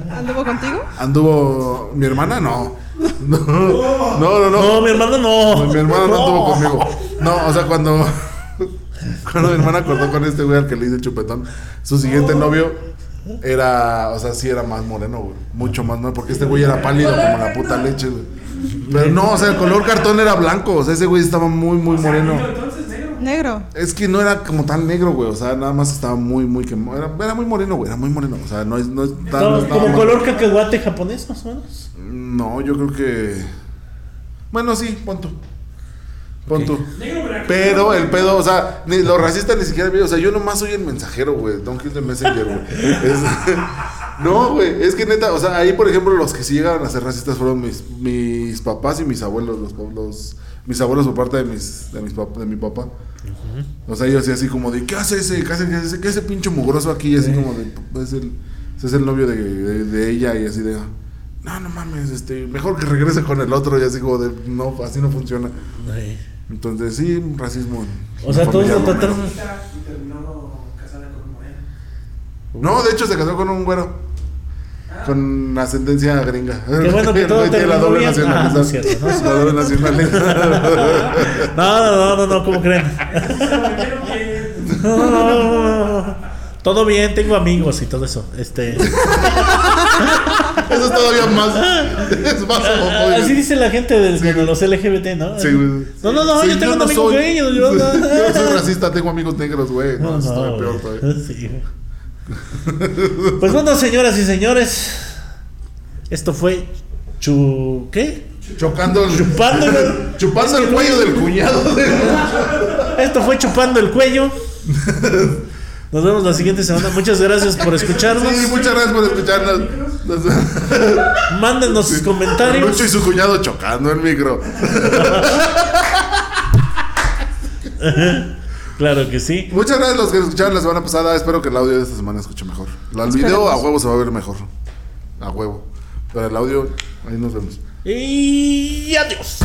C: ¿Anduvo contigo?
B: anduvo. ¿Mi hermana? No. No, no, no. no.
A: No, mi hermano no.
B: Mi hermana no anduvo conmigo. No, o sea, cuando. Cuando mi hermana acordó con este güey al que le hice el chupetón, su siguiente novio era. O sea, sí era más moreno, güey. Mucho más moreno, porque este güey era pálido como la puta leche, güey. Pero no, o sea, el color cartón era blanco. O sea, ese güey estaba muy, muy
D: O sea,
B: moreno.
D: Negro.
B: Es que no era como tan negro, güey. O sea, nada más estaba muy, muy quemado. Era, era muy moreno, güey. Era muy moreno. O sea, no es. No, es tan- no
A: Como,
B: mal.
A: color cacahuate japonés, más o menos.
B: No, yo creo que. Bueno, sí, pon tú. Pon
A: Ok.
B: tú.
D: Negro, ¿verdad?
B: Pero el pedo, o sea, ni, los racistas ni siquiera o sea, yo nomás soy el mensajero, güey, Don't kill the messenger, güey. Es- no, güey, es que neta, o sea, ahí por ejemplo los que sí llegaron a ser racistas fueron mis, mis papás y mis abuelos, los, los- mis abuelos por parte de mis, de mis pap- de mi papá. O sea, ellos así, así como de, ¿qué hace ese? ¿Qué hace, qué hace, qué hace pinche mugroso aquí? Y así como de, es el, ese es el novio de, de- de ella y así de, no, no mames, este, mejor que regrese con el otro y así como de, no, así no funciona. Entonces, sí, racismo.
A: O sea, todos
B: familia,
A: lo
B: güey.
A: trataron.
D: Y terminó casada con un.
B: No, de hecho se casó con un güero. Con ascendencia gringa.
A: Qué bueno que todo
B: güey tiene la doble
A: bien.
B: nacionalidad.
A: Ah, no cierto, no
B: La doble nacionalidad.
A: No, no, no, no, no, ¿cómo creen? No, no, no, no, no. Todo bien, tengo amigos y todo eso. Este.
B: Eso es todavía más. Es más homofóbico.
A: Así dice la gente de, de los LGBT, ¿no?
B: Sí, güey.
A: No, no, no,
B: Sí,
A: yo tengo un
B: no
A: amigo
B: soy-
A: gay. Yo, yo-
B: yo no soy racista, tengo amigos negros, güey. No,
A: No, no,
B: está peor todavía.
A: Sí. Pues bueno, señoras y señores, esto fue chu ¿qué?
B: Chocando el,
A: Chupando el-
B: chupando el cuello del cuñado. de-
A: Esto fue chupando el cuello. Nos vemos la siguiente semana. Muchas gracias por escucharnos.
B: Sí, muchas gracias por escucharnos.
A: Mándenos sus comentarios.
B: Lucho y su cuñado chocando el micro.
A: Claro que sí.
B: Muchas gracias a los que escucharon la semana pasada. Espero que el audio de esta semana escuche mejor. El video a huevo se va a ver mejor. A huevo. Pero el audio, ahí nos vemos.
A: Y adiós.